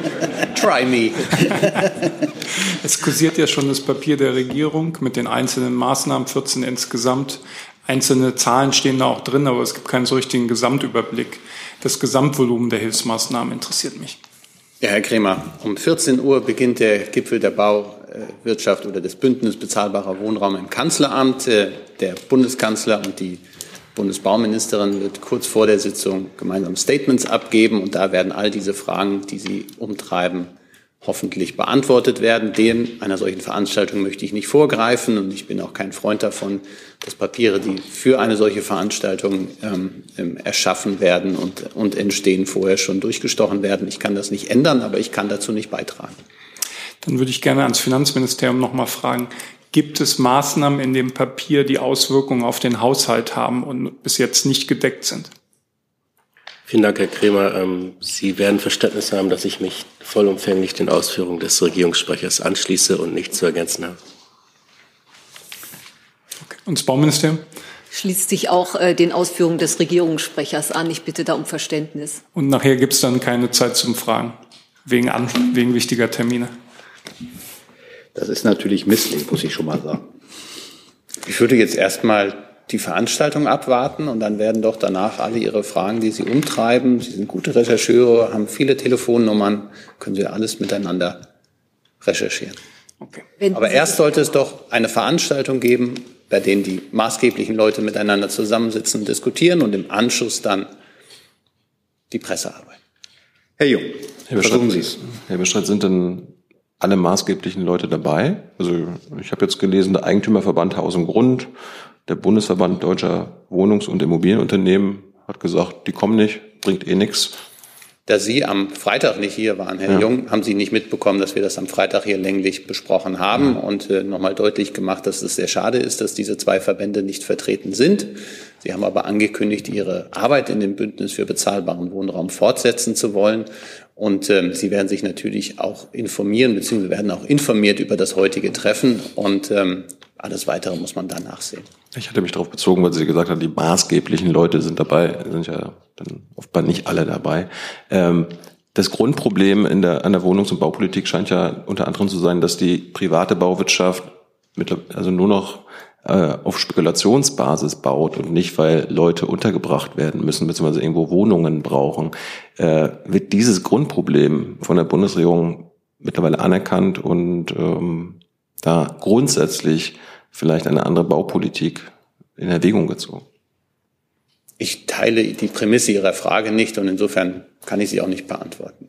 (laughs) Try me. (laughs) es kursiert ja schon das Papier der Regierung mit den einzelnen Maßnahmen, 14 insgesamt. Einzelne Zahlen stehen da auch drin, aber es gibt keinen so richtigen Gesamtüberblick. Das Gesamtvolumen der Hilfsmaßnahmen interessiert mich. Ja, Herr Kremer, um 14 Uhr beginnt der Gipfel der Bauwirtschaft oder des Bündnis bezahlbarer Wohnraum im Kanzleramt. Äh, der Bundeskanzler und die Bundesbauministerin wird kurz vor der Sitzung gemeinsam Statements abgeben und da werden all diese Fragen, die Sie umtreiben, hoffentlich beantwortet werden. Dem einer solchen Veranstaltung möchte ich nicht vorgreifen und ich bin auch kein Freund davon, dass Papiere, die für eine solche Veranstaltung ähm, ähm erschaffen werden und, und entstehen, vorher schon durchgestochen werden. Ich kann das nicht ändern, aber ich kann dazu nicht beitragen. Dann würde ich gerne ans Finanzministerium noch mal fragen, gibt es Maßnahmen in dem Papier, die Auswirkungen auf den Haushalt haben und bis jetzt nicht gedeckt sind? Vielen Dank, Herr Kremer. Ähm, Sie werden Verständnis haben, dass ich mich vollumfänglich den Ausführungen des Regierungssprechers anschließe und nichts zu ergänzen habe. Okay. Und das Bauministerium? Schließt sich auch äh, den Ausführungen des Regierungssprechers an. Ich bitte da um Verständnis. Und nachher gibt es dann keine Zeit zum Fragen, wegen, an, wegen wichtiger Termine. Das ist natürlich misslich, muss ich schon mal sagen. Ich würde jetzt erstmal die Veranstaltung abwarten und dann werden doch danach alle Ihre Fragen, die Sie umtreiben, Sie sind gute Rechercheure, haben viele Telefonnummern, können Sie alles miteinander recherchieren. Okay. Aber erst sollte es doch eine Veranstaltung geben, bei denen die maßgeblichen Leute miteinander zusammensitzen und diskutieren und im Anschluss dann die Pressearbeit. Herr Jung, Herr versuchen Sie es. Herr Bestreit, sind denn alle maßgeblichen Leute dabei? Also ich habe jetzt gelesen, der Eigentümerverband Haus und Grund, der Bundesverband Deutscher Wohnungs- und Immobilienunternehmen hat gesagt, die kommen nicht, bringt eh nichts. Da Sie am Freitag nicht hier waren, Herr ja. Jung, haben Sie nicht mitbekommen, dass wir das am Freitag hier länglich besprochen haben ja. und äh, nochmal deutlich gemacht, dass es sehr schade ist, dass diese zwei Verbände nicht vertreten sind. Sie haben aber angekündigt, Ihre Arbeit in dem Bündnis für bezahlbaren Wohnraum fortsetzen zu wollen. Und ähm, Sie werden sich natürlich auch informieren, beziehungsweise werden auch informiert über das heutige Treffen. Und ähm, alles Weitere muss man danach sehen. Ich hatte mich darauf bezogen, weil Sie gesagt haben, die maßgeblichen Leute sind dabei, sind ja dann oftmals nicht alle dabei. Ähm, das Grundproblem in der, an der Wohnungs- und Baupolitik scheint ja unter anderem zu sein, dass die private Bauwirtschaft mit, also nur noch äh, auf Spekulationsbasis baut und nicht, weil Leute untergebracht werden müssen, beziehungsweise irgendwo Wohnungen brauchen, äh, wird dieses Grundproblem von der Bundesregierung mittlerweile anerkannt und ähm, da grundsätzlich vielleicht eine andere Baupolitik in Erwägung gezogen? Ich teile die Prämisse Ihrer Frage nicht und insofern kann ich sie auch nicht beantworten.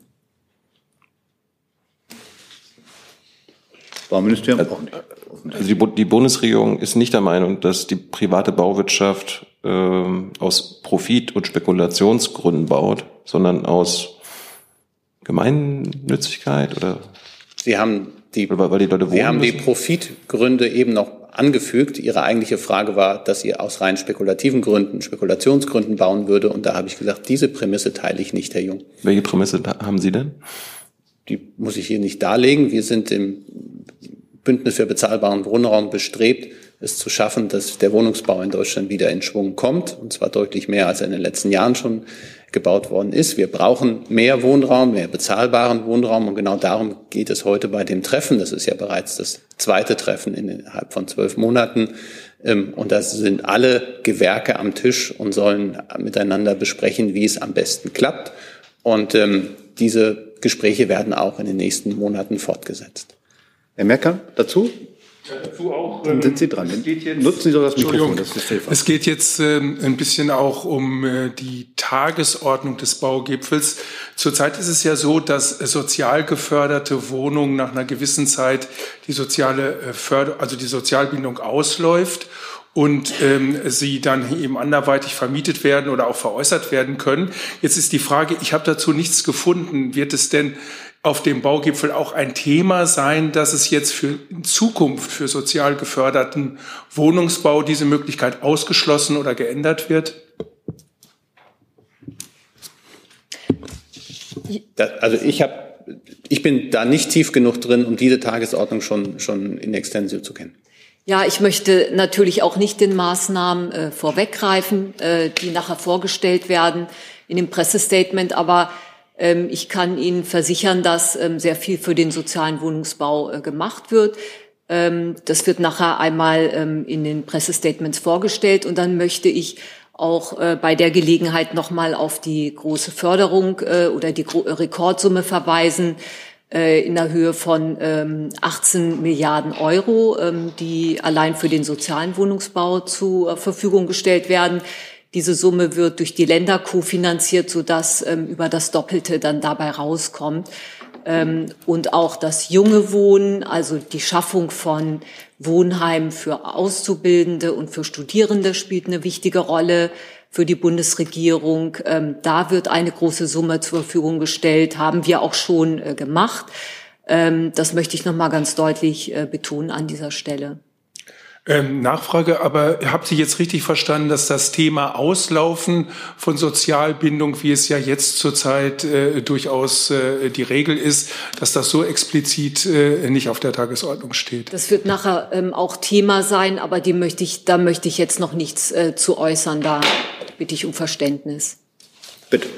Bauministerium also, auch nicht. Also die, die, Bundesregierung ist nicht der Meinung, dass die private Bauwirtschaft äh, aus Profit- und Spekulationsgründen baut, sondern aus Gemeinnützigkeit oder? Sie haben die, weil die Leute Sie haben müssen? die Profitgründe eben noch angefügt. Ihre eigentliche Frage war, dass sie aus rein spekulativen Gründen, Spekulationsgründen bauen würde. Und da habe ich gesagt, diese Prämisse teile ich nicht, Herr Jung. Welche Prämisse haben Sie denn? Die muss ich hier nicht darlegen. Wir sind im Bündnis für bezahlbaren Wohnraum bestrebt, es zu schaffen, dass der Wohnungsbau in Deutschland wieder in Schwung kommt. Und zwar deutlich mehr, als er in den letzten Jahren schon gebaut worden ist. Wir brauchen mehr Wohnraum, mehr bezahlbaren Wohnraum und genau darum geht es heute bei dem Treffen. Das ist ja bereits das zweite Treffen innerhalb von zwölf Monaten. Ähm, und da sind alle Gewerke am Tisch und sollen miteinander besprechen, wie es am besten klappt. Und ähm, diese Gespräche werden auch in den nächsten Monaten fortgesetzt. Herr Merker, dazu? dazu auch. Dann sind Sie dran. Jetzt, Nutzen Sie doch das Mikrofon, das ist hilfreich. Es geht jetzt ähm, ein bisschen auch um äh, die Tagesordnung des Baugipfels. Zurzeit ist es ja so, dass sozial geförderte Wohnungen nach einer gewissen Zeit die soziale äh, Förder also die Sozialbindung ausläuft und ähm, sie dann eben anderweitig vermietet werden oder auch veräußert werden können. Jetzt ist die Frage, ich habe dazu nichts gefunden. Wird es denn auf dem Baugipfel auch ein Thema sein, dass es jetzt für Zukunft für sozial geförderten Wohnungsbau diese Möglichkeit ausgeschlossen oder geändert wird? also ich habe, ich bin da nicht tief genug drin, um diese Tagesordnung schon schon in extensio zu kennen. Ja, ich möchte natürlich auch nicht den Maßnahmen äh, vorweggreifen, äh, die nachher vorgestellt werden in dem Pressestatement, aber ähm, ich kann Ihnen versichern, dass ähm, sehr viel für den sozialen Wohnungsbau äh, gemacht wird. Ähm, das wird nachher einmal in den Pressestatements vorgestellt und dann möchte ich auch äh, bei der Gelegenheit nochmal auf die große Förderung äh, oder die Rekordsumme verweisen in der Höhe von 18 Milliarden Euro, die allein für den sozialen Wohnungsbau zur Verfügung gestellt werden. Diese Summe wird durch die Länder kofinanziert, sodass ähm, über das Doppelte dann dabei rauskommt. Ähm, und auch das junge Wohnen, also die Schaffung von Wohnheimen für Auszubildende und für Studierende spielt eine wichtige Rolle für die Bundesregierung. Ähm, da wird eine große Summe zur Verfügung gestellt, haben wir auch schon äh, gemacht. Ähm, das möchte ich noch mal ganz deutlich äh, betonen an dieser Stelle. Ähm, Nachfrage, aber habt ihr jetzt richtig verstanden, dass das Thema Auslaufen von Sozialbindung, wie es ja jetzt zurzeit äh, durchaus äh, die Regel ist, dass das so explizit äh, nicht auf der Tagesordnung steht? Das wird nachher ähm, auch Thema sein, aber die möchte ich, da möchte ich jetzt noch nichts äh, zu äußern. Da bitte ich um Verständnis. Bitte.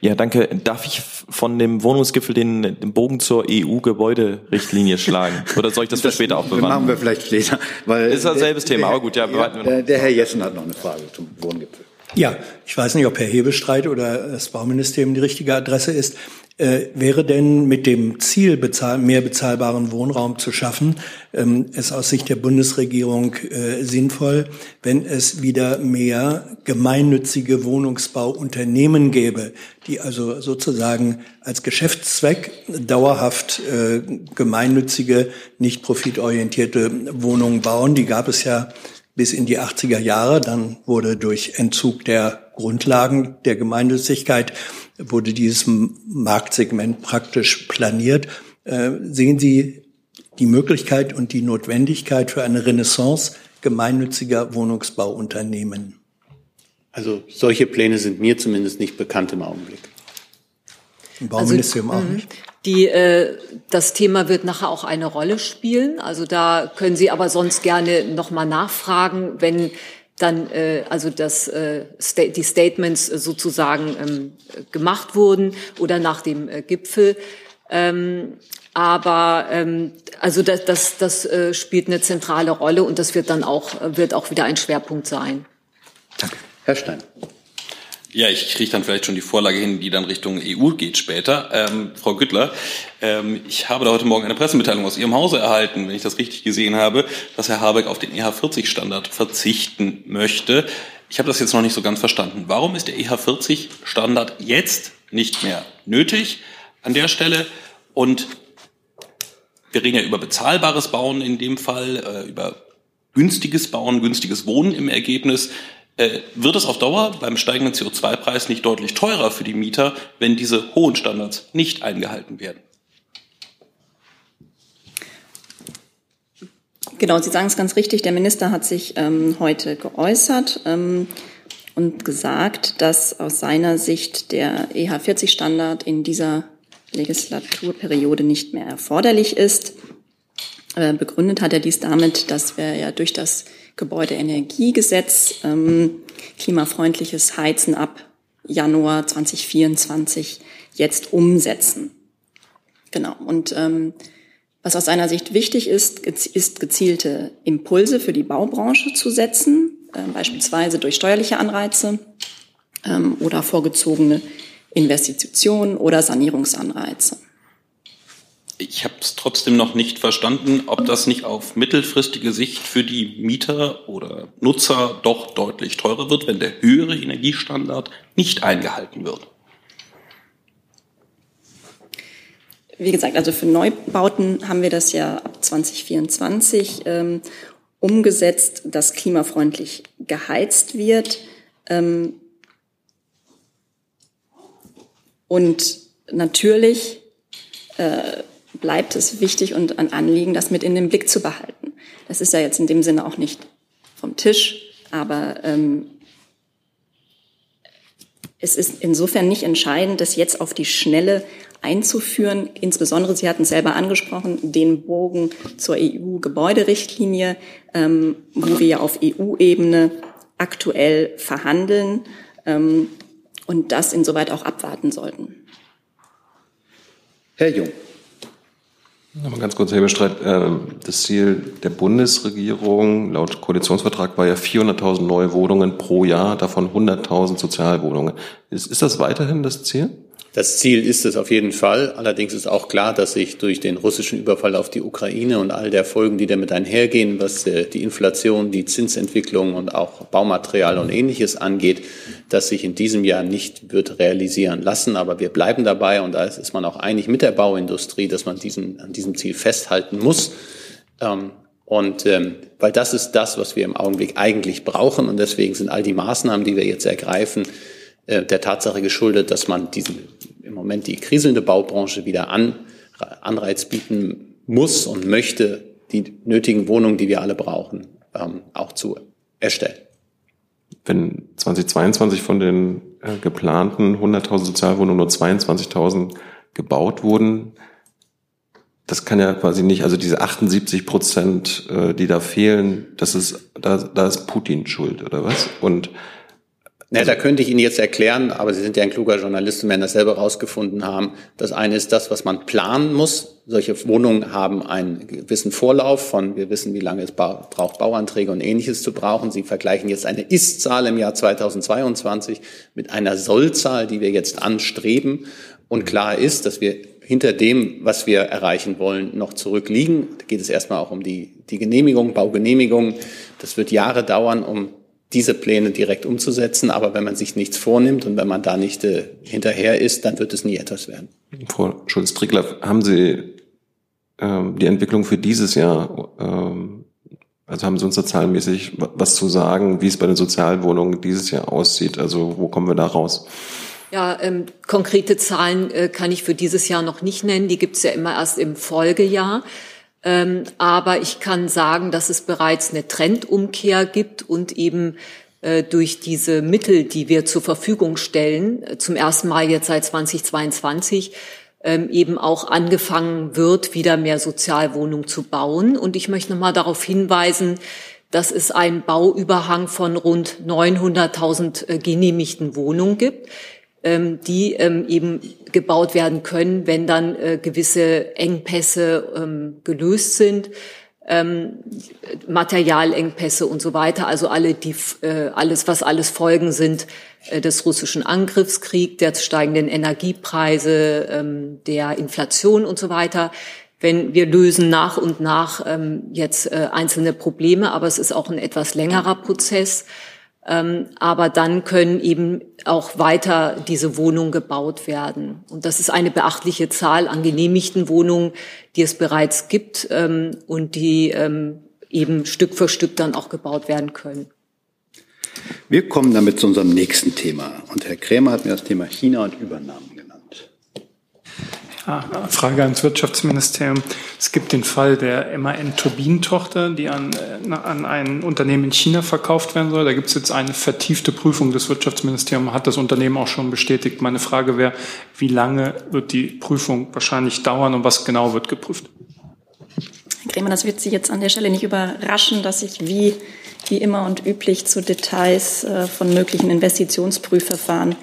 Ja, danke. Darf ich von dem Wohnungsgipfel den, den Bogen zur EU-Gebäuderichtlinie schlagen? Oder soll ich das, das für später aufbewahren? machen wir vielleicht später. Weil ist dasselbe Thema, aber gut, ja. ja der, der Herr Jessen hat noch eine Frage zum Wohngipfel. Ja, ich weiß nicht, ob Herr Hebestreit oder das Bauministerium die richtige Adresse ist. Äh, wäre denn mit dem Ziel, bezahl mehr bezahlbaren Wohnraum zu schaffen, ähm, es aus Sicht der Bundesregierung äh, sinnvoll, wenn es wieder mehr gemeinnützige Wohnungsbauunternehmen gäbe, die also sozusagen als Geschäftszweck dauerhaft äh, gemeinnützige, nicht profitorientierte Wohnungen bauen. Die gab es ja bis in die 80er Jahre. Dann wurde durch Entzug der Grundlagen der Gemeinnützigkeit wurde dieses Marktsegment praktisch planiert. Äh, sehen Sie die Möglichkeit und die Notwendigkeit für eine Renaissance gemeinnütziger Wohnungsbauunternehmen? Also solche Pläne sind mir zumindest nicht bekannt im Augenblick. Im Bauministerium also, auch nicht. Die, äh, das Thema wird nachher auch eine Rolle spielen. Also da können Sie aber sonst gerne noch mal nachfragen, wenn dann äh, also das, äh, sta die Statements sozusagen ähm, gemacht wurden oder nach dem äh, Gipfel. Ähm, aber ähm, also das, das, das äh, spielt eine zentrale Rolle und das wird dann auch wird auch wieder ein Schwerpunkt sein. Danke. Herr Stein. Ja, ich kriege dann vielleicht schon die Vorlage hin, die dann Richtung EU geht später. Ähm, Frau Güttler, ähm, ich habe da heute Morgen eine Pressemitteilung aus Ihrem Hause erhalten, wenn ich das richtig gesehen habe, dass Herr Habeck auf den EH40-Standard verzichten möchte. Ich habe das jetzt noch nicht so ganz verstanden. Warum ist der EH40-Standard jetzt nicht mehr nötig an der Stelle? Und wir reden ja über bezahlbares Bauen in dem Fall, äh, über günstiges Bauen, günstiges Wohnen im Ergebnis. Äh, wird es auf Dauer beim steigenden CO2-Preis nicht deutlich teurer für die Mieter, wenn diese hohen Standards nicht eingehalten werden? Genau, Sie sagen es ganz richtig. Der Minister hat sich ähm, heute geäußert ähm, und gesagt, dass aus seiner Sicht der EH40-Standard in dieser Legislaturperiode nicht mehr erforderlich ist. Äh, begründet hat er dies damit, dass wir ja durch das Gebäudeenergiegesetz ähm, klimafreundliches Heizen ab Januar 2024 jetzt umsetzen. Genau. Und ähm, was aus seiner Sicht wichtig ist, ist gezielte Impulse für die Baubranche zu setzen, äh, beispielsweise durch steuerliche Anreize ähm, oder vorgezogene Investitionen oder Sanierungsanreize. Ich habe es trotzdem noch nicht verstanden, ob das nicht auf mittelfristige Sicht für die Mieter oder Nutzer doch deutlich teurer wird, wenn der höhere Energiestandard nicht eingehalten wird. Wie gesagt, also für Neubauten haben wir das ja ab 2024 ähm, umgesetzt, dass klimafreundlich geheizt wird. Ähm, und natürlich äh, bleibt es wichtig und ein Anliegen, das mit in den Blick zu behalten. Das ist ja jetzt in dem Sinne auch nicht vom Tisch, aber ähm, es ist insofern nicht entscheidend, das jetzt auf die Schnelle einzuführen. Insbesondere, Sie hatten es selber angesprochen, den Bogen zur EU-Gebäuderichtlinie, ähm, wo wir ja auf EU-Ebene aktuell verhandeln ähm, und das insoweit auch abwarten sollten. Herr Jung. Nochmal ganz kurz, Herr Bestreit. Ähm, das Ziel der Bundesregierung laut Koalitionsvertrag war ja 400.000 neue Wohnungen pro Jahr, davon 100.000 Sozialwohnungen. Ist, ist das weiterhin das Ziel? Das Ziel ist es auf jeden Fall. Allerdings ist auch klar, dass sich durch den russischen Überfall auf die Ukraine und all der Folgen, die damit einhergehen, was äh, die Inflation, die Zinsentwicklung und auch Baumaterial und ähnliches angeht, dass sich in diesem Jahr nicht wird realisieren lassen. Aber wir bleiben dabei und da ist man auch einig mit der Bauindustrie, dass man diesen, an diesem Ziel festhalten muss. Ähm, und ähm, weil das ist das, was wir im Augenblick eigentlich brauchen. Und deswegen sind all die Maßnahmen, die wir jetzt ergreifen, äh, der Tatsache geschuldet, dass man diesen im Moment die kriselnde Baubranche wieder an, Anreiz bieten muss und möchte, die nötigen Wohnungen, die wir alle brauchen, ähm, auch zu erstellen. Wenn 2022 von den äh, geplanten 100.000 Sozialwohnungen nur 22.000 gebaut wurden, das kann ja quasi nicht, also diese 78 Prozent, äh, die da fehlen, das ist, da, da ist Putin schuld, oder was? Und Na, da könnte ich Ihnen jetzt erklären, aber Sie sind ja ein kluger Journalist und werden das selber herausgefunden haben. Das eine ist das, was man planen muss. Solche Wohnungen haben einen gewissen Vorlauf von, wir wissen, wie lange es braucht, Bauanträge und ähnliches zu brauchen. Sie vergleichen jetzt eine Ist-Zahl im Jahr 2022 mit einer Soll-Zahl, die wir jetzt anstreben. Und klar ist, dass wir hinter dem, was wir erreichen wollen, noch zurückliegen. Da geht es erstmal auch um die, die Genehmigung, Baugenehmigung. Das wird Jahre dauern, um diese Pläne direkt umzusetzen. Aber wenn man sich nichts vornimmt und wenn man da nicht äh, hinterher ist, dann wird es nie etwas werden. Frau Schulz-Trickler, haben Sie ähm, die Entwicklung für dieses Jahr, ähm, also haben Sie uns da zahlenmäßig was zu sagen, wie es bei den Sozialwohnungen dieses Jahr aussieht? Also wo kommen wir da raus? Ja, ähm, konkrete Zahlen äh, kann ich für dieses Jahr noch nicht nennen. Die gibt es ja immer erst im Folgejahr. Ähm, aber ich kann sagen, dass es bereits eine Trendumkehr gibt und eben äh, durch diese Mittel, die wir zur Verfügung stellen, äh, zum ersten Mal jetzt seit 2022, ähm, eben auch angefangen wird, wieder mehr Sozialwohnungen zu bauen. Und ich möchte noch mal darauf hinweisen, dass es einen Bauüberhang von rund 900.000 äh, genehmigten Wohnungen gibt die ähm, eben gebaut werden können, wenn dann äh, gewisse Engpässe ähm, gelöst sind. Ähm, Materialengpässe und so weiter, also alle die, äh, alles, was alles Folgen sind äh, des russischen Angriffskriegs, der steigenden Energiepreise, ähm, der Inflation und so weiter. Wenn wir lösen nach und nach ähm, jetzt einzelne Probleme, aber es ist auch ein etwas längerer Prozess. Ähm, aber dann können eben auch weiter diese Wohnungen gebaut werden. Und das ist eine beachtliche Zahl an genehmigten Wohnungen, die es bereits gibt ähm, und die ähm, eben Stück für Stück dann auch gebaut werden können. Wir kommen damit zu unserem nächsten Thema. Und Herr Krämer hat mir das Thema China und Übernahmen Frage ans Wirtschaftsministerium. Es gibt den Fall der MAN-Turbinentochter, die an, äh, an ein Unternehmen in China verkauft werden soll. Da gibt es jetzt eine vertiefte Prüfung des Wirtschaftsministeriums, hat das Unternehmen auch schon bestätigt. Meine Frage wäre, wie lange wird die Prüfung wahrscheinlich dauern und was genau wird geprüft? Herr Kremer, das wird Sie jetzt an der Stelle nicht überraschen, dass ich wie, wie immer und üblich zu Details äh, von möglichen Investitionsprüfverfahren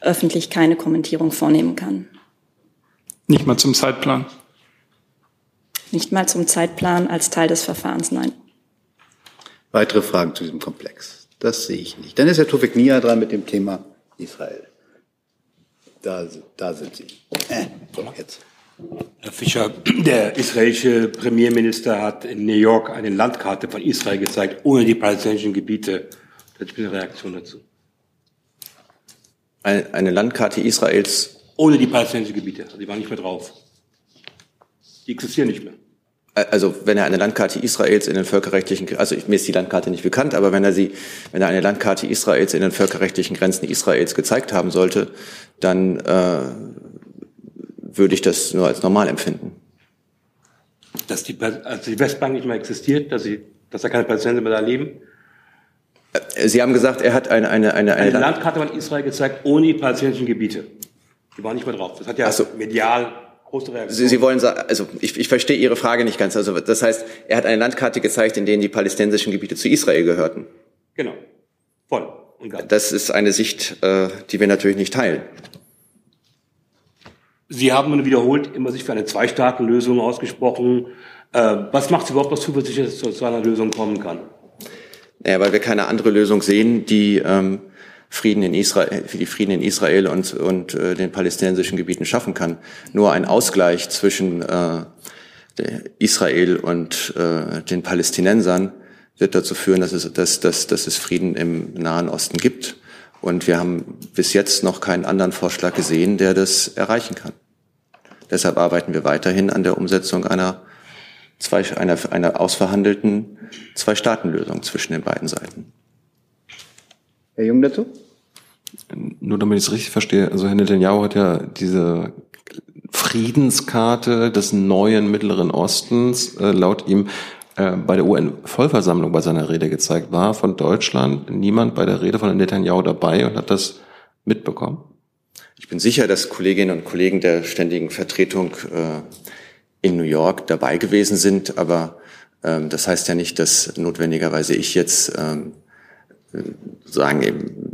öffentlich keine Kommentierung vornehmen kann. Nicht mal zum Zeitplan? Nicht mal zum Zeitplan als Teil des Verfahrens, nein. Weitere Fragen zu diesem Komplex? Das sehe ich nicht. Dann ist Herr Tufik Nia dran mit dem Thema Israel. Da, da sind Sie. Äh, so, jetzt. Herr Fischer, der israelische Premierminister hat in New York eine Landkarte von Israel gezeigt, ohne die palästinensischen Gebiete. Das ist eine Reaktion dazu. Eine Landkarte Israels ohne die palästinensischen Gebiete. Also die waren nicht mehr drauf. Die existieren nicht mehr. Also wenn er eine Landkarte Israels in den völkerrechtlichen, also mir ist die Landkarte nicht bekannt, aber wenn er sie, wenn er eine Landkarte Israels in den völkerrechtlichen Grenzen Israels gezeigt haben sollte, dann äh, würde ich das nur als normal empfinden. Dass die, also die Westbank nicht mehr existiert, dass, sie, dass da keine Palästinenser mehr da leben? Sie haben gesagt, er hat eine, eine, eine, eine, eine Landkarte von Israel gezeigt ohne die palästinensischen Gebiete. Die waren nicht mehr drauf. Das hat ja so. medial große Reaktion. Sie, Sie wollen sagen, also ich, ich verstehe Ihre Frage nicht ganz. Also das heißt, er hat eine Landkarte gezeigt, in denen die palästinensischen Gebiete zu Israel gehörten. Genau. Voll und ganz. Das ist eine Sicht, äh, die wir natürlich nicht teilen. Sie haben wiederholt immer sich für eine Zwei-Staaten-Lösung ausgesprochen. Äh, was macht Sie überhaupt zuversichtlich, dass es zu einer Lösung kommen kann? Naja, weil wir keine andere Lösung sehen, die ähm, Frieden in Israel, für die Frieden in Israel und, und äh, den palästinensischen Gebieten schaffen kann. Nur ein Ausgleich zwischen äh, Israel und äh, den Palästinensern wird dazu führen, dass es, dass, dass, dass es Frieden im Nahen Osten gibt. Und wir haben bis jetzt noch keinen anderen Vorschlag gesehen, der das erreichen kann. Deshalb arbeiten wir weiterhin an der Umsetzung einer, zwei, einer, einer ausverhandelten Zwei-Staaten-Lösung zwischen den beiden Seiten. Herr Jung dazu? Nur damit ich es richtig verstehe, also Herr Netanyahu hat ja diese Friedenskarte des neuen Mittleren Ostens äh, laut ihm äh, bei der UN-Vollversammlung bei seiner Rede gezeigt. War von Deutschland niemand bei der Rede von Netanyahu dabei und hat das mitbekommen? Ich bin sicher, dass Kolleginnen und Kollegen der ständigen Vertretung äh, in New York dabei gewesen sind, aber ähm, das heißt ja nicht, dass notwendigerweise ich jetzt ähm, sagen eben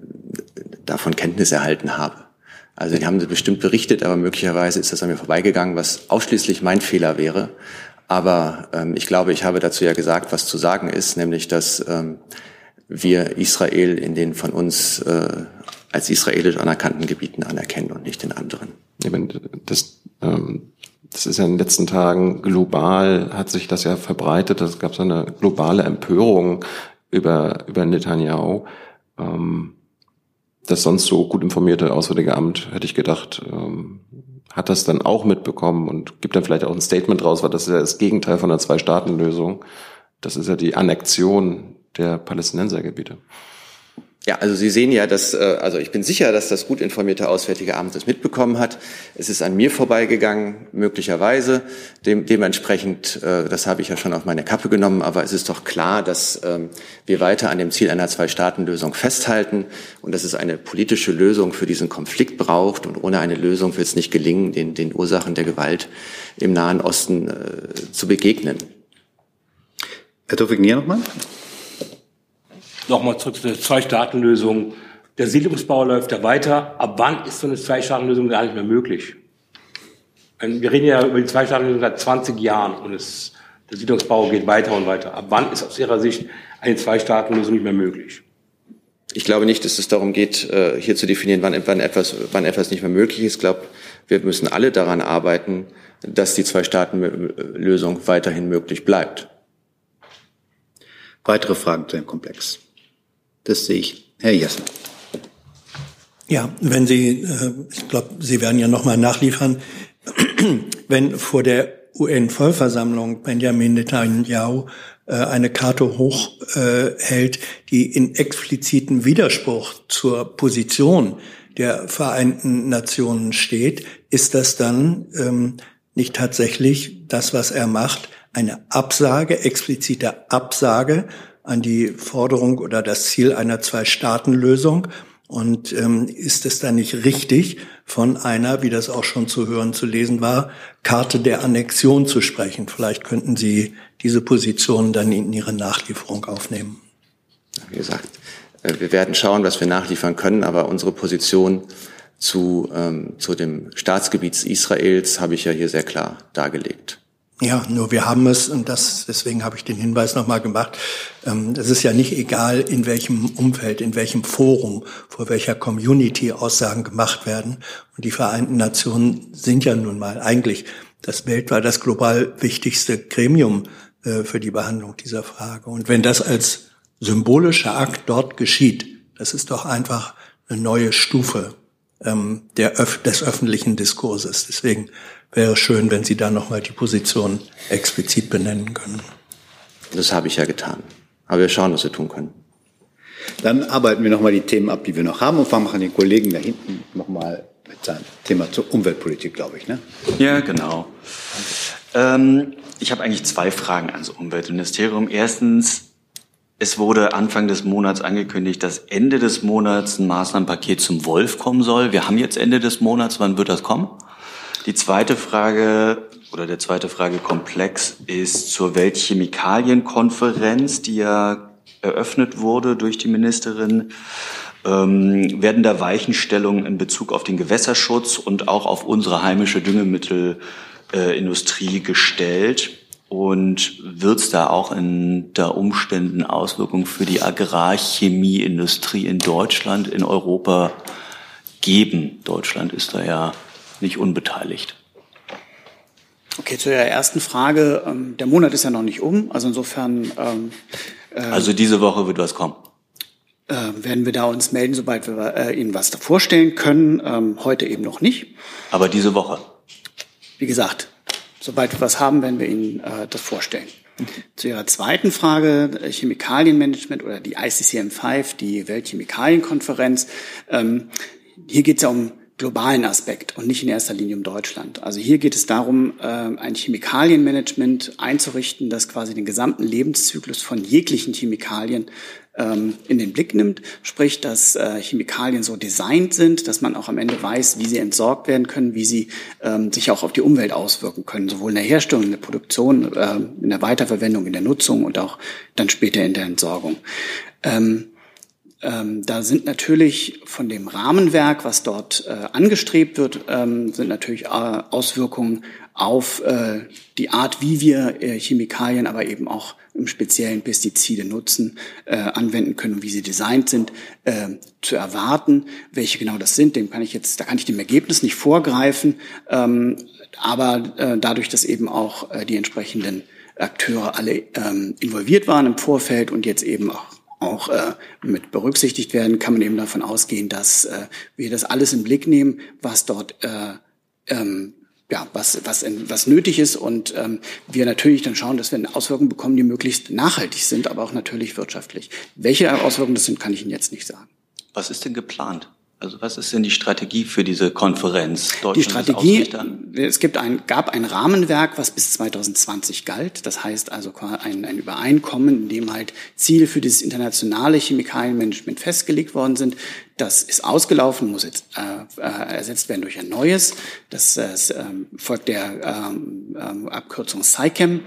davon Kenntnis erhalten habe. Also die haben sie bestimmt berichtet, aber möglicherweise ist das an mir vorbeigegangen, was ausschließlich mein Fehler wäre. Aber ähm, ich glaube, ich habe dazu ja gesagt, was zu sagen ist, nämlich dass ähm, wir Israel in den von uns äh, als israelisch anerkannten Gebieten anerkennen und nicht in anderen. Das, ähm, das ist ja in den letzten Tagen global, hat sich das ja verbreitet. Es gab so eine globale Empörung über, über Netanyahu. Ähm, das sonst so gut informierte Auswärtige Amt, hätte ich gedacht, ähm, hat das dann auch mitbekommen und gibt dann vielleicht auch ein Statement raus, weil das ist ja das Gegenteil von einer Zwei-Staaten-Lösung. Das ist ja die Annexion der Palästinensergebiete. Ja, also Sie sehen ja, dass, äh, also ich bin sicher, dass das gut informierte Auswärtige Amt das mitbekommen hat. Es ist an mir vorbeigegangen, möglicherweise. Dem, dementsprechend, äh, das habe ich ja schon auf meine Kappe genommen, aber es ist doch klar, dass ähm, wir weiter an dem Ziel einer Zwei-Staaten-Lösung festhalten und dass es eine politische Lösung für diesen Konflikt braucht. Und ohne eine Lösung wird es nicht gelingen, den, den Ursachen der Gewalt im Nahen Osten äh, zu begegnen. Herr Tofik-Nier nochmal nochmal zurück zu der Zwei-Staaten-Lösung. Der Siedlungsbau läuft ja weiter. Ab wann ist so eine Zwei-Staaten-Lösung gar nicht mehr möglich? Wir reden ja über die Zwei-Staaten-Lösung seit 20 Jahren und es, der Siedlungsbau geht weiter und weiter. Ab wann ist aus Ihrer Sicht eine Zwei-Staaten-Lösung nicht mehr möglich? Ich glaube nicht, dass es darum geht, äh, hier zu definieren, wann, wann, etwas, wann etwas nicht mehr möglich ist. Ich glaube, wir müssen alle daran arbeiten, dass die Zwei-Staaten-Lösung weiterhin möglich bleibt. Weitere Fragen zu dem Komplex? Das sehe ich. Herr Jessen. Ja, wenn Sie, äh, ich glaube, Sie werden ja nochmal nachliefern, (clears throat) wenn vor der UN-Vollversammlung Benjamin Netanyahu äh, eine Karte hochhält, die in expliziten Widerspruch zur Position der Vereinten Nationen steht, ist das dann ähm, nicht tatsächlich das, was er macht, eine Absage, explizite Absage an die Forderung oder das Ziel einer Zwei-Staaten-Lösung? Und ähm, ist es dann nicht richtig, von einer, wie das auch schon zu hören, zu lesen war, Karte der Annexion zu sprechen? Vielleicht könnten Sie diese Position dann in Ihre Nachlieferung aufnehmen. Wie gesagt, äh, wir werden schauen, was wir nachliefern können, aber unsere Position zu, ähm, zu dem Staatsgebiet Israels habe ich ja hier sehr klar dargelegt. Ja, nur wir haben es, und das, deswegen habe ich den Hinweis nochmal gemacht, ähm, es ist ja nicht egal, in welchem Umfeld, in welchem Forum, vor welcher Community Aussagen gemacht werden. Und die Vereinten Nationen sind ja nun mal eigentlich das weltweit das global wichtigste Gremium äh, für die Behandlung dieser Frage. Und wenn das als symbolischer Akt dort geschieht, das ist doch einfach eine neue Stufe ähm, des öffentlichen Diskurses. Deswegen wäre schön, wenn Sie da nochmal die Position explizit benennen können. Das habe ich ja getan. Aber wir schauen, was wir tun können. Dann arbeiten wir nochmal die Themen ab, die wir noch haben und fangen an den Kollegen da hinten nochmal mit seinem Thema zur Umweltpolitik, glaube ich. Ne? Ja, genau. Ähm, ich habe eigentlich zwei Fragen ans Umweltministerium. Erstens, es wurde Anfang des Monats angekündigt, dass Ende des Monats ein Maßnahmenpaket zum Wolf kommen soll. Wir haben jetzt Ende des Monats. Wann wird das kommen? Die zweite Frage oder der zweite Fragekomplex ist zur Weltchemikalienkonferenz, die ja eröffnet wurde durch die Ministerin. Ähm, werden da Weichenstellungen in Bezug auf den Gewässerschutz und auch auf unsere heimische Düngemittelindustrie äh, gestellt? Und wird es da auch in der Umständen Auswirkungen für die Agrarchemieindustrie in Deutschland, in Europa geben? Deutschland ist da ja nicht unbeteiligt. Okay, zu Ihrer ersten Frage. Ähm, der Monat ist ja noch nicht um, also insofern. Ähm, äh, also diese Woche wird was kommen. Äh, werden wir da uns melden, sobald wir äh, Ihnen was vorstellen können. Ähm, heute eben noch nicht. Aber diese Woche. Wie gesagt, Sobald wir was haben, werden wir Ihnen äh, das vorstellen. Zu Ihrer zweiten Frage, äh, Chemikalienmanagement oder die ICCM5, die Weltchemikalienkonferenz. Ähm, hier geht es ja um globalen Aspekt und nicht in erster Linie um Deutschland. Also hier geht es darum, äh, ein Chemikalienmanagement einzurichten, das quasi den gesamten Lebenszyklus von jeglichen Chemikalien ähm, in den Blick nimmt, sprich, dass äh, Chemikalien so designt sind, dass man auch am Ende weiß, wie sie entsorgt werden können, wie sie ähm, sich auch auf die Umwelt auswirken können, sowohl in der Herstellung, in der Produktion, äh, in der Weiterverwendung, in der Nutzung und auch dann später in der Entsorgung. Ähm, ähm, da sind natürlich von dem Rahmenwerk, was dort äh, angestrebt wird, ähm, sind natürlich äh, Auswirkungen auf äh, die Art, wie wir äh, Chemikalien, aber eben auch im speziellen Pestizide nutzen, äh, anwenden können und wie sie designt sind, zu erwarten. Welche genau das sind, dem kann ich jetzt, da kann ich dem Ergebnis nicht vorgreifen, ähm, aber dadurch, dass eben auch die entsprechenden Akteure alle ähm, involviert waren im Vorfeld und jetzt eben auch auch äh, mit berücksichtigt werden, kann man eben davon ausgehen, dass äh, wir das alles im Blick nehmen, was dort äh, ähm, ja, was, was, was nötig ist und ähm, wir natürlich dann schauen, dass wir Auswirkungen bekommen, die möglichst nachhaltig sind, aber auch natürlich wirtschaftlich. Welche Auswirkungen das sind, kann ich Ihnen jetzt nicht sagen. Was ist denn geplant? Also was ist denn die Strategie für diese Konferenz? die Strategie, es gibt ein, gab ein Rahmenwerk, was bis 2020 galt. Das heißt also ein, ein Übereinkommen, in dem halt Ziele für dieses internationale Chemikalienmanagement festgelegt worden sind. Das ist ausgelaufen, muss jetzt äh, äh ersetzt werden durch ein neues. Das äh, folgt der ähm, äh, Abkürzung SciChem.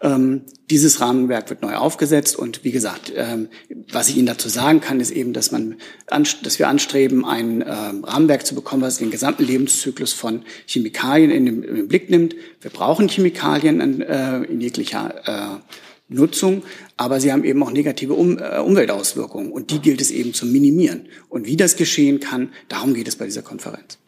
Ähm, dieses Rahmenwerk wird neu aufgesetzt und wie gesagt, ähm, was ich Ihnen dazu sagen kann, ist eben, dass man, dass wir anstreben, ein äh, Rahmenwerk zu bekommen, was den gesamten Lebenszyklus von Chemikalien in den, in den Blick nimmt. Wir brauchen Chemikalien in, äh, in jeglicher äh, Nutzung, aber sie haben eben auch negative um, äh, Umweltauswirkungen und die gilt es eben zu minimieren. Und wie das geschehen kann, darum geht es bei dieser Konferenz.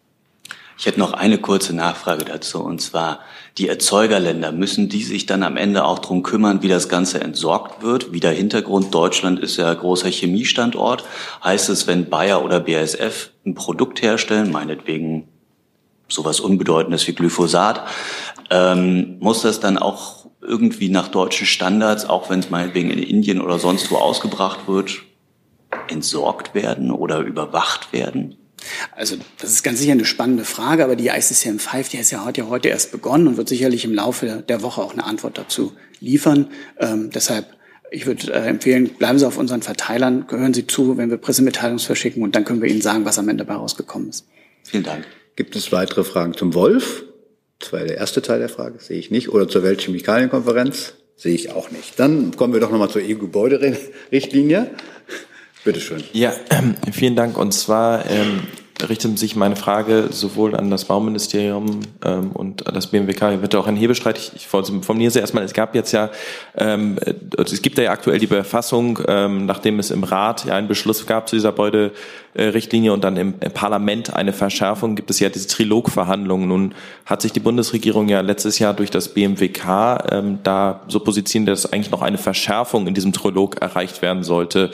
Ich hätte noch eine kurze Nachfrage dazu, und zwar die Erzeugerländer, müssen die sich dann am Ende auch drum kümmern, wie das Ganze entsorgt wird? Wie der Hintergrund, Deutschland ist ja großer Chemiestandort. Heißt es, wenn Bayer oder BASF ein Produkt herstellen, meinetwegen sowas Unbedeutendes wie Glyphosat, ähm, muss das dann auch irgendwie nach deutschen Standards, auch wenn es meinetwegen in Indien oder sonst wo ausgebracht wird, entsorgt werden oder überwacht werden? Also das ist ganz sicher eine spannende Frage, aber die ICCM 5, die ist ja heute, heute erst begonnen und wird sicherlich im Laufe der Woche auch eine Antwort dazu liefern. Ähm, deshalb, ich würde äh, empfehlen, bleiben Sie auf unseren Verteilern, gehören Sie zu, wenn wir Pressemitteilungen verschicken und dann können wir Ihnen sagen, was am Ende dabei rausgekommen ist. Vielen Dank. Gibt es weitere Fragen zum Wolf? Das war der erste Teil der Frage, sehe ich nicht. Oder zur Weltchemikalienkonferenz? Sehe ich auch nicht. Dann kommen wir doch nochmal zur EU-Gebäuderichtlinie. Bitte schön. Ja, (clears throat) vielen Dank. Und zwar ähm, richtet sich meine Frage sowohl an das Bauministerium ähm, und an das BMWK. Wird auch ein Hebestreit. Ich, ich formuliere sie erstmal. Es gab jetzt ja, ähm, es gibt ja aktuell die Befassung, ähm, nachdem es im Rat ja einen Beschluss gab zu dieser Beude, äh, Richtlinie und dann im, im, Parlament eine Verschärfung, gibt es ja diese Trilogverhandlungen. Nun hat sich die Bundesregierung ja letztes Jahr durch das BMWK ähm, da so positioniert, dass eigentlich noch eine Verschärfung in diesem Trilog erreicht werden sollte.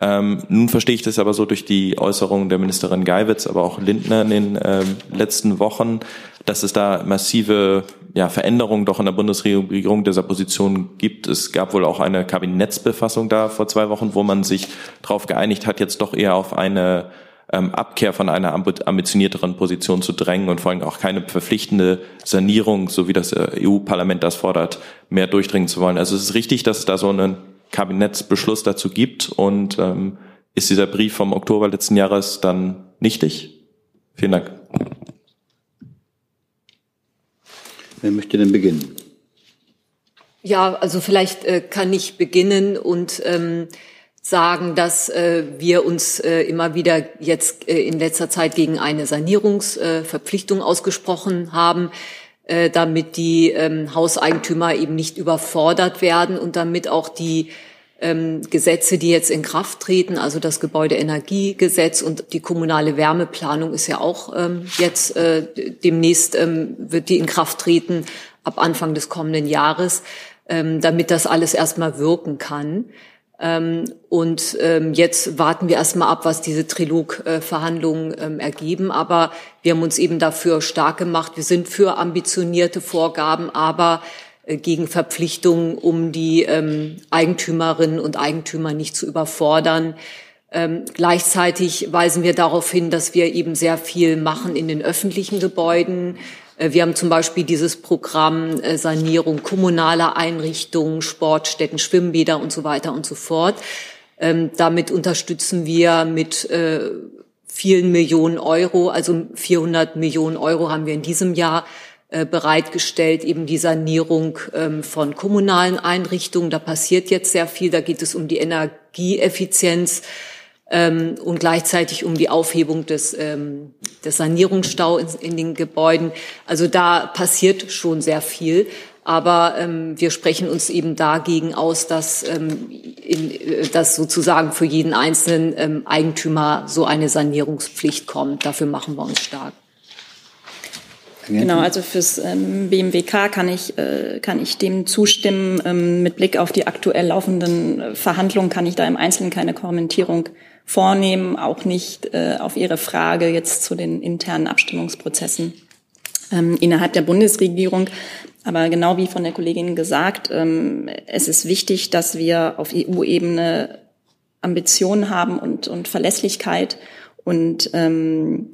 Ähm, nun verstehe ich das aber so durch die Äußerungen der Ministerin Geiwitz, aber auch Lindner in den ähm, letzten Wochen, dass es da massive ja, Veränderungen doch in der Bundesregierung dieser Position gibt. Es gab wohl auch eine Kabinettsbefassung da vor zwei Wochen, wo man sich darauf geeinigt hat, jetzt doch eher auf eine ähm, Abkehr von einer ambitionierteren Position zu drängen und vor allem auch keine verpflichtende Sanierung, so wie das äh, EU-Parlament das fordert, mehr durchdringen zu wollen. Also es ist richtig, dass es da so einen Kabinettsbeschluss dazu gibt und ähm, ist dieser Brief vom Oktober letzten Jahres dann nichtig? Vielen Dank. Wer möchte denn beginnen? Ja, also vielleicht äh, kann ich beginnen und ähm, sagen, dass äh, wir uns äh, immer wieder jetzt äh, in letzter Zeit gegen eine Sanierungsverpflichtung ausgesprochen haben, äh, damit die ähm, Hauseigentümer eben nicht überfordert werden und damit auch die ähm, Gesetze, die jetzt in Kraft treten, also das Gebäudeenergiegesetz und die kommunale Wärmeplanung ist ja auch ähm, jetzt äh, demnächst ähm, wird die in Kraft treten ab Anfang des kommenden Jahres, ähm, damit das alles erstmal wirken kann. Ähm, und ähm, jetzt warten wir erstmal ab, was diese Trilog-Verhandlungen ähm, ergeben. Aber wir haben uns eben dafür stark gemacht. Wir sind für ambitionierte Vorgaben, aber gegen Verpflichtungen, um die ähm, Eigentümerinnen und Eigentümer nicht zu überfordern. Ähm, gleichzeitig weisen wir darauf hin, dass wir eben sehr viel machen in den öffentlichen Gebäuden. Äh, wir haben zum Beispiel dieses Programm äh, Sanierung kommunaler Einrichtungen, Sportstätten, Schwimmbäder und so weiter und so fort. Ähm, damit unterstützen wir mit äh, vielen Millionen Euro, also 400 Millionen Euro haben wir in diesem Jahr äh, bereitgestellt, eben die Sanierung ähm, von kommunalen Einrichtungen. Da passiert jetzt sehr viel. Da geht es um die Energieeffizienz. ähm, und gleichzeitig um die Aufhebung des, ähm, des Sanierungsstau in, in den Gebäuden. Also da passiert schon sehr viel. Aber ähm, wir sprechen uns eben dagegen aus, dass, ähm, in, äh, dass sozusagen für jeden einzelnen ähm, Eigentümer so eine Sanierungspflicht kommt. Dafür machen wir uns stark. Genau, also fürs ähm, BMWK kann ich, äh, kann ich dem zustimmen. Ähm, mit Blick auf die aktuell laufenden Verhandlungen kann ich da im Einzelnen keine Kommentierung vornehmen, auch nicht äh, auf Ihre Frage jetzt zu den internen Abstimmungsprozessen ähm, innerhalb der Bundesregierung. Aber genau wie von der Kollegin gesagt, ähm, es ist wichtig, dass wir auf EU-Ebene Ambitionen haben und, und Verlässlichkeit und ähm,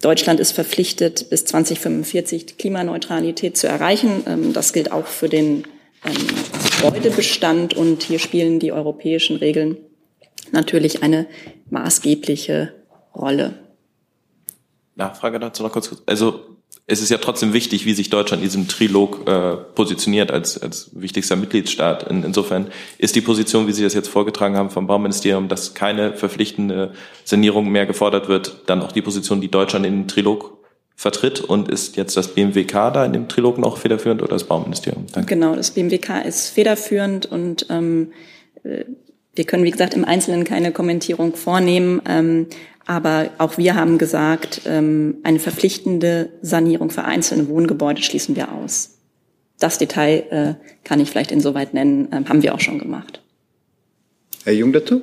Deutschland ist verpflichtet, bis 2045 Klimaneutralität zu erreichen. Ähm, das gilt auch für den ähm, Gebäudebestand und hier spielen die europäischen Regeln natürlich eine maßgebliche Rolle. Nachfrage dazu noch kurz. Also es ist ja trotzdem wichtig, wie sich Deutschland in diesem Trilog äh, positioniert als, als wichtigster Mitgliedstaat. In, insofern ist die Position, wie Sie das jetzt vorgetragen haben vom Bauministerium, dass keine verpflichtende Sanierung mehr gefordert wird, dann auch die Position, die Deutschland in den Trilog vertritt und ist jetzt das BMWK da in dem Trilog noch federführend oder das Bauministerium? Danke. Genau, das BMWK ist federführend und ähm, äh, wir können, wie gesagt, im Einzelnen keine Kommentierung vornehmen. Ähm, aber auch wir haben gesagt, ähm, eine verpflichtende Sanierung für einzelne Wohngebäude schließen wir aus. Das Detail äh, kann ich vielleicht insoweit nennen, ähm, haben wir auch schon gemacht. Herr Jung dazu?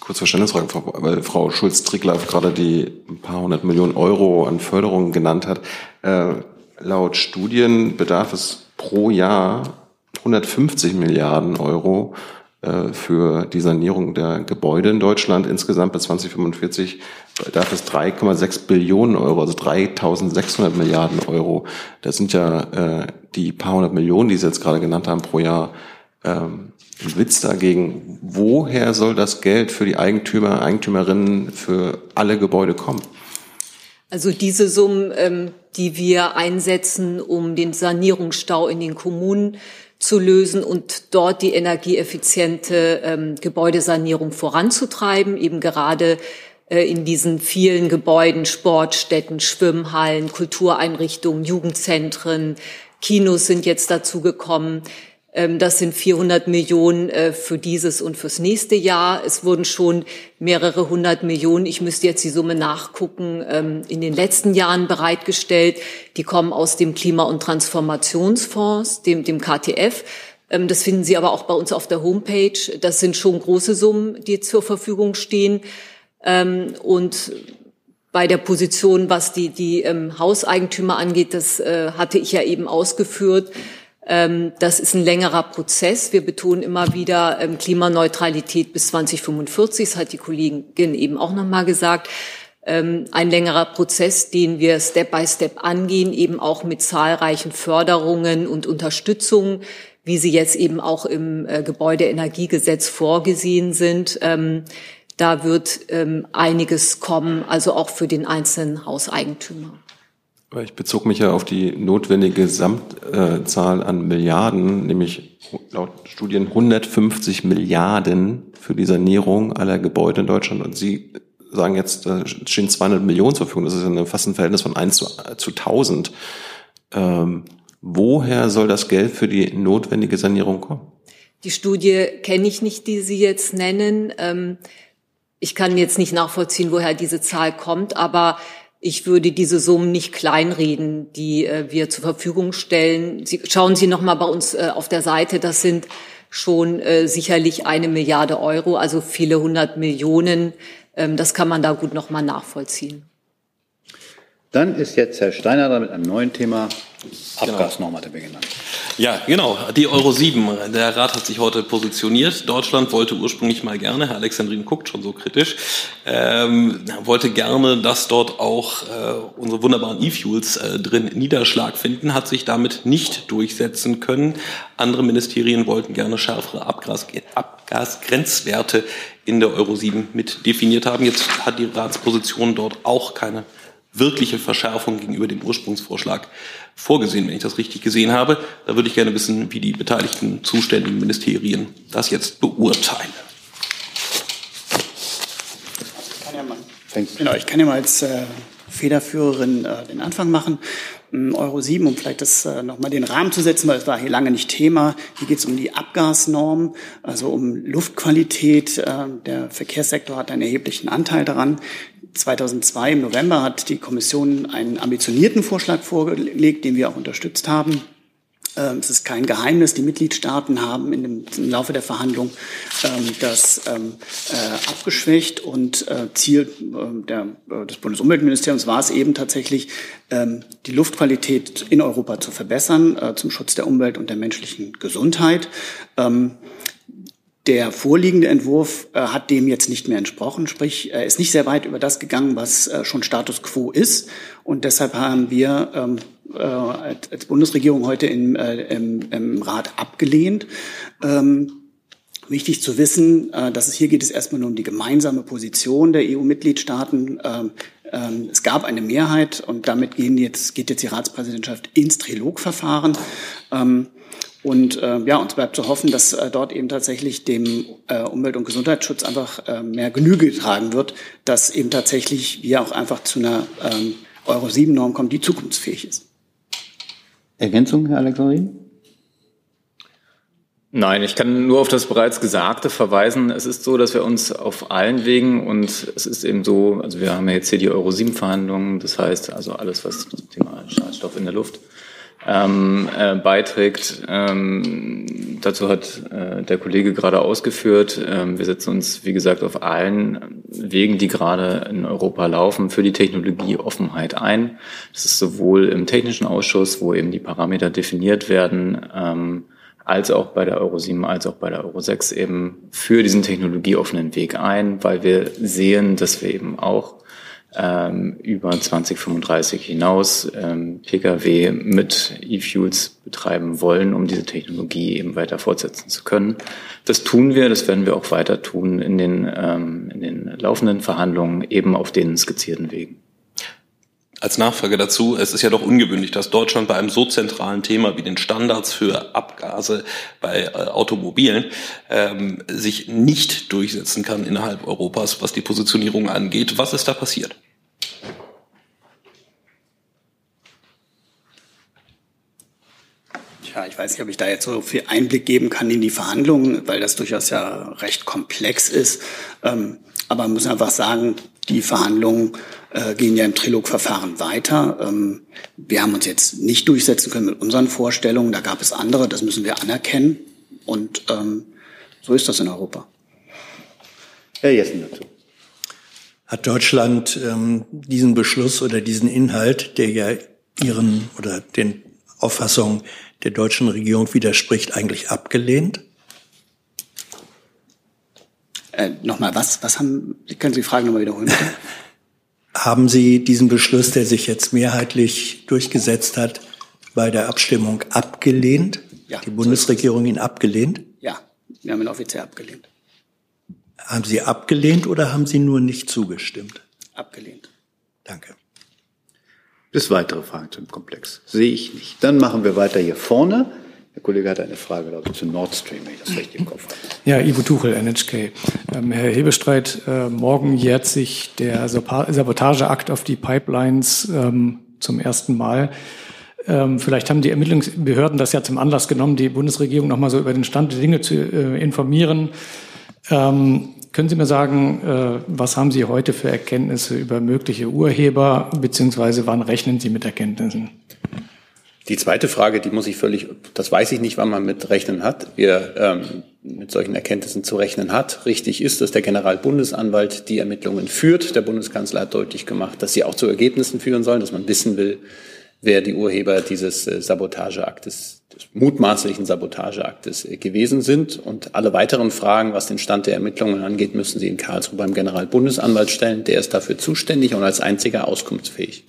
Kurz Verständnisfrage, weil Frau Schulz-Trickler gerade die ein paar hundert Millionen Euro an Förderungen genannt hat. Äh, laut Studien bedarf es pro Jahr 150 Milliarden Euro äh, für die Sanierung der Gebäude in Deutschland. Insgesamt bis 2045 bedarf es 3,6 Billionen Euro, also 3.600 Milliarden Euro. Das sind ja äh, die paar hundert Millionen, die Sie jetzt gerade genannt haben, pro Jahr. Ähm, Witz dagegen. Woher soll das Geld für die Eigentümer, Eigentümerinnen für alle Gebäude kommen? Also diese Summen, ähm, die wir einsetzen, um den Sanierungsstau in den Kommunen zu lösen und dort die energieeffiziente ähm, Gebäudesanierung voranzutreiben, eben gerade äh, in diesen vielen Gebäuden, Sportstätten, Schwimmhallen, Kultureinrichtungen, Jugendzentren, Kinos sind jetzt dazu gekommen. Ähm, das sind 400 Millionen äh, für dieses und fürs nächste Jahr. Es wurden schon mehrere hundert Millionen, ich müsste jetzt die Summe nachgucken, ähm, in den letzten Jahren bereitgestellt. Die kommen aus dem Klima- und Transformationsfonds, dem, dem KTF. Ähm, das finden Sie aber auch bei uns auf der Homepage. Das sind schon große Summen, die zur Verfügung stehen. Und bei der Position, was die, die Hauseigentümer angeht, das äh, hatte ich ja eben ausgeführt. Ähm, das ist ein längerer Prozess. Wir betonen immer wieder ähm, Klimaneutralität bis 2045. Das hat die Kollegin eben auch noch mal gesagt. Ähm, ein längerer Prozess, den wir Step by Step angehen, eben auch mit zahlreichen Förderungen und Unterstützungen, wie sie jetzt eben auch im äh, Gebäudeenergiegesetz vorgesehen sind. Da wird einiges kommen, also auch für den einzelnen Hauseigentümer. Ich bezog mich ja auf die notwendige Gesamtzahl an Milliarden, nämlich laut Studien 150 Milliarden für die Sanierung aller Gebäude in Deutschland. Und Sie sagen jetzt, da stehen 200 Millionen zur Verfügung. Das ist ja fast ein Verhältnis von 1 zu, zu 1000. Ähm, woher soll das Geld für die notwendige Sanierung kommen? Die Studie kenne ich nicht, die Sie jetzt nennen. Ähm, ich kann jetzt nicht nachvollziehen, woher diese Zahl kommt, aber ich würde diese Summen nicht kleinreden, die äh, wir zur Verfügung stellen. Sie, schauen Sie noch mal bei uns äh, auf der Seite. Das sind schon äh, sicherlich eine Milliarde Euro, also viele hundert Millionen. Ähm, das kann man da gut noch mal nachvollziehen. Dann ist jetzt Herr Steiner da mit einem neuen Thema. Abgasnorm hat er genannt. Ja, genau, die Euro 7. Der Rat hat sich heute positioniert. Deutschland wollte ursprünglich mal gerne, Herr Alexandrin guckt schon so kritisch, ähm, wollte gerne, dass dort auch äh, unsere wunderbaren E-Fuels äh, drin Niederschlag finden, hat sich damit nicht durchsetzen können. Andere Ministerien wollten gerne schärfere Abgas Abgasgrenzwerte in der Euro 7 mit definiert haben. Jetzt hat die Ratsposition dort auch keine wirkliche Verschärfung gegenüber dem Ursprungsvorschlag vorgesehen, wenn ich das richtig gesehen habe. Da würde ich gerne wissen, wie die beteiligten zuständigen Ministerien das jetzt beurteilen. Genau, ich kann ja mal als äh, Federführerin äh, den Anfang machen. Euro 7, um vielleicht das äh, nochmal den Rahmen zu setzen, weil es war hier lange nicht Thema. Hier geht es um die Abgasnorm, also um Luftqualität. Äh, der Verkehrssektor hat einen erheblichen Anteil daran. 2002 im November hat die Kommission einen ambitionierten Vorschlag vorgelegt, den wir auch unterstützt haben. Ähm, es ist kein Geheimnis, die Mitgliedstaaten haben im Laufe der Verhandlung ähm, das ähm, äh, abgeschwächt und äh, Ziel äh, des Bundesumweltministeriums war es eben tatsächlich, die Luftqualität in Europa zu verbessern zum Schutz der Umwelt und der menschlichen Gesundheit. Ähm, der vorliegende Entwurf äh, hat dem jetzt nicht mehr entsprochen, sprich, er ist nicht sehr weit über das gegangen, was äh, schon Status quo ist. Und deshalb haben wir ähm, äh, als Bundesregierung heute im, äh, im, im Rat abgelehnt. Ähm, Wichtig zu wissen, äh, dass es hier geht es erstmal nur um die gemeinsame Position der EU-Mitgliedstaaten. Ähm, es gab eine Mehrheit und damit gehen jetzt, geht jetzt die Ratspräsidentschaft ins Trilogverfahren. Ähm, und äh, ja, uns bleibt zu hoffen, dass äh, dort eben tatsächlich dem äh, Umwelt- und Gesundheitsschutz einfach mehr Genüge getragen wird, dass eben tatsächlich wir auch einfach zu einer ähm, Euro-7-Norm kommen, die zukunftsfähig ist. Ergänzung, Herr Alexandrin? Nein, ich kann nur auf das bereits Gesagte verweisen. Es ist so, dass wir uns auf allen Wegen und es ist eben so, also wir haben ja jetzt hier die Euro-7-Verhandlungen, das heißt also alles, was zum Thema Schadstoff in der Luft ähm, äh, beiträgt. Ähm, dazu hat äh, der Kollege gerade ausgeführt. Ähm, wir setzen uns, wie gesagt, auf allen Wegen, die gerade in Europa laufen, für die Technologieoffenheit ein. Das ist sowohl im technischen Ausschuss, wo eben die Parameter definiert werden, ähm, als auch bei der Euro 7, als auch bei der Euro 6 eben für diesen technologieoffenen Weg ein, weil wir sehen, dass wir eben auch ähm, über 2035 hinaus ähm, Pkw mit E-Fuels betreiben wollen, um diese Technologie eben weiter fortsetzen zu können. Das tun wir, das werden wir auch weiter tun in den, ähm, in den laufenden Verhandlungen eben auf den skizzierten Wegen als Nachfrage dazu, es ist ja doch ungewöhnlich, dass Deutschland bei einem so zentralen Thema wie den Standards für Abgase bei äh, Automobilen ähm, sich nicht durchsetzen kann innerhalb Europas, was die Positionierung angeht. Was ist da passiert? Ja, ich weiß nicht, ob ich da jetzt so viel Einblick geben kann in die Verhandlungen, weil das durchaus ja recht komplex ist. Ähm, aber man muss einfach sagen, die Verhandlungen äh, gehen ja im Trilogverfahren weiter. Ähm, wir haben uns jetzt nicht durchsetzen können mit unseren Vorstellungen. Da gab es andere, das müssen wir anerkennen. Und ähm, so ist das in Europa. Herr Jessen dazu. Hat Deutschland ähm, diesen Beschluss oder diesen Inhalt, der ja Ihren oder den Auffassungen der deutschen Regierung widerspricht, eigentlich abgelehnt? Äh, nochmal, was, was haben, können Sie die Frage nochmal wiederholen? Bitte? (laughs) haben Sie diesen Beschluss, der sich jetzt mehrheitlich durchgesetzt hat, bei der Abstimmung abgelehnt? Ja. Die Bundesregierung ihn abgelehnt? Ja, wir haben ihn offiziell abgelehnt. Haben Sie abgelehnt oder haben Sie nur nicht zugestimmt? Abgelehnt. Danke. Bis weitere Fragen zum Komplex? Sehe ich nicht. Dann machen wir weiter hier vorne. Der Kollege hat eine Frage, glaube ich, zu Nord Stream, wenn ich das richtig im Kopf habe. Ja, Ivo Tuchel, NHK. Ähm, Herr Hebestreit, äh, morgen jährt sich der Sabotageakt auf die Pipelines ähm, zum ersten Mal. Ähm, vielleicht haben die Ermittlungsbehörden das ja zum Anlass genommen, die Bundesregierung noch mal so über den Stand der Dinge zu äh, informieren. Ähm, können Sie mir sagen, äh, was haben Sie heute für Erkenntnisse über mögliche Urheber, beziehungsweise wann rechnen Sie mit Erkenntnissen? Die zweite Frage, die muss ich völlig, das weiß ich nicht, wann man mit rechnen hat. Wir ähm, mit solchen Erkenntnissen zu rechnen hat. Richtig ist, dass der Generalbundesanwalt die Ermittlungen führt. Der Bundeskanzler hat deutlich gemacht, dass sie auch zu Ergebnissen führen sollen, dass man wissen will, wer die Urheber dieses äh, Sabotageaktes, des mutmaßlichen Sabotageaktes äh, gewesen sind. Und alle weiteren Fragen, was den Stand der Ermittlungen angeht, müssen Sie in Karlsruhe beim Generalbundesanwalt stellen. Der ist dafür zuständig und als einziger auskunftsfähig.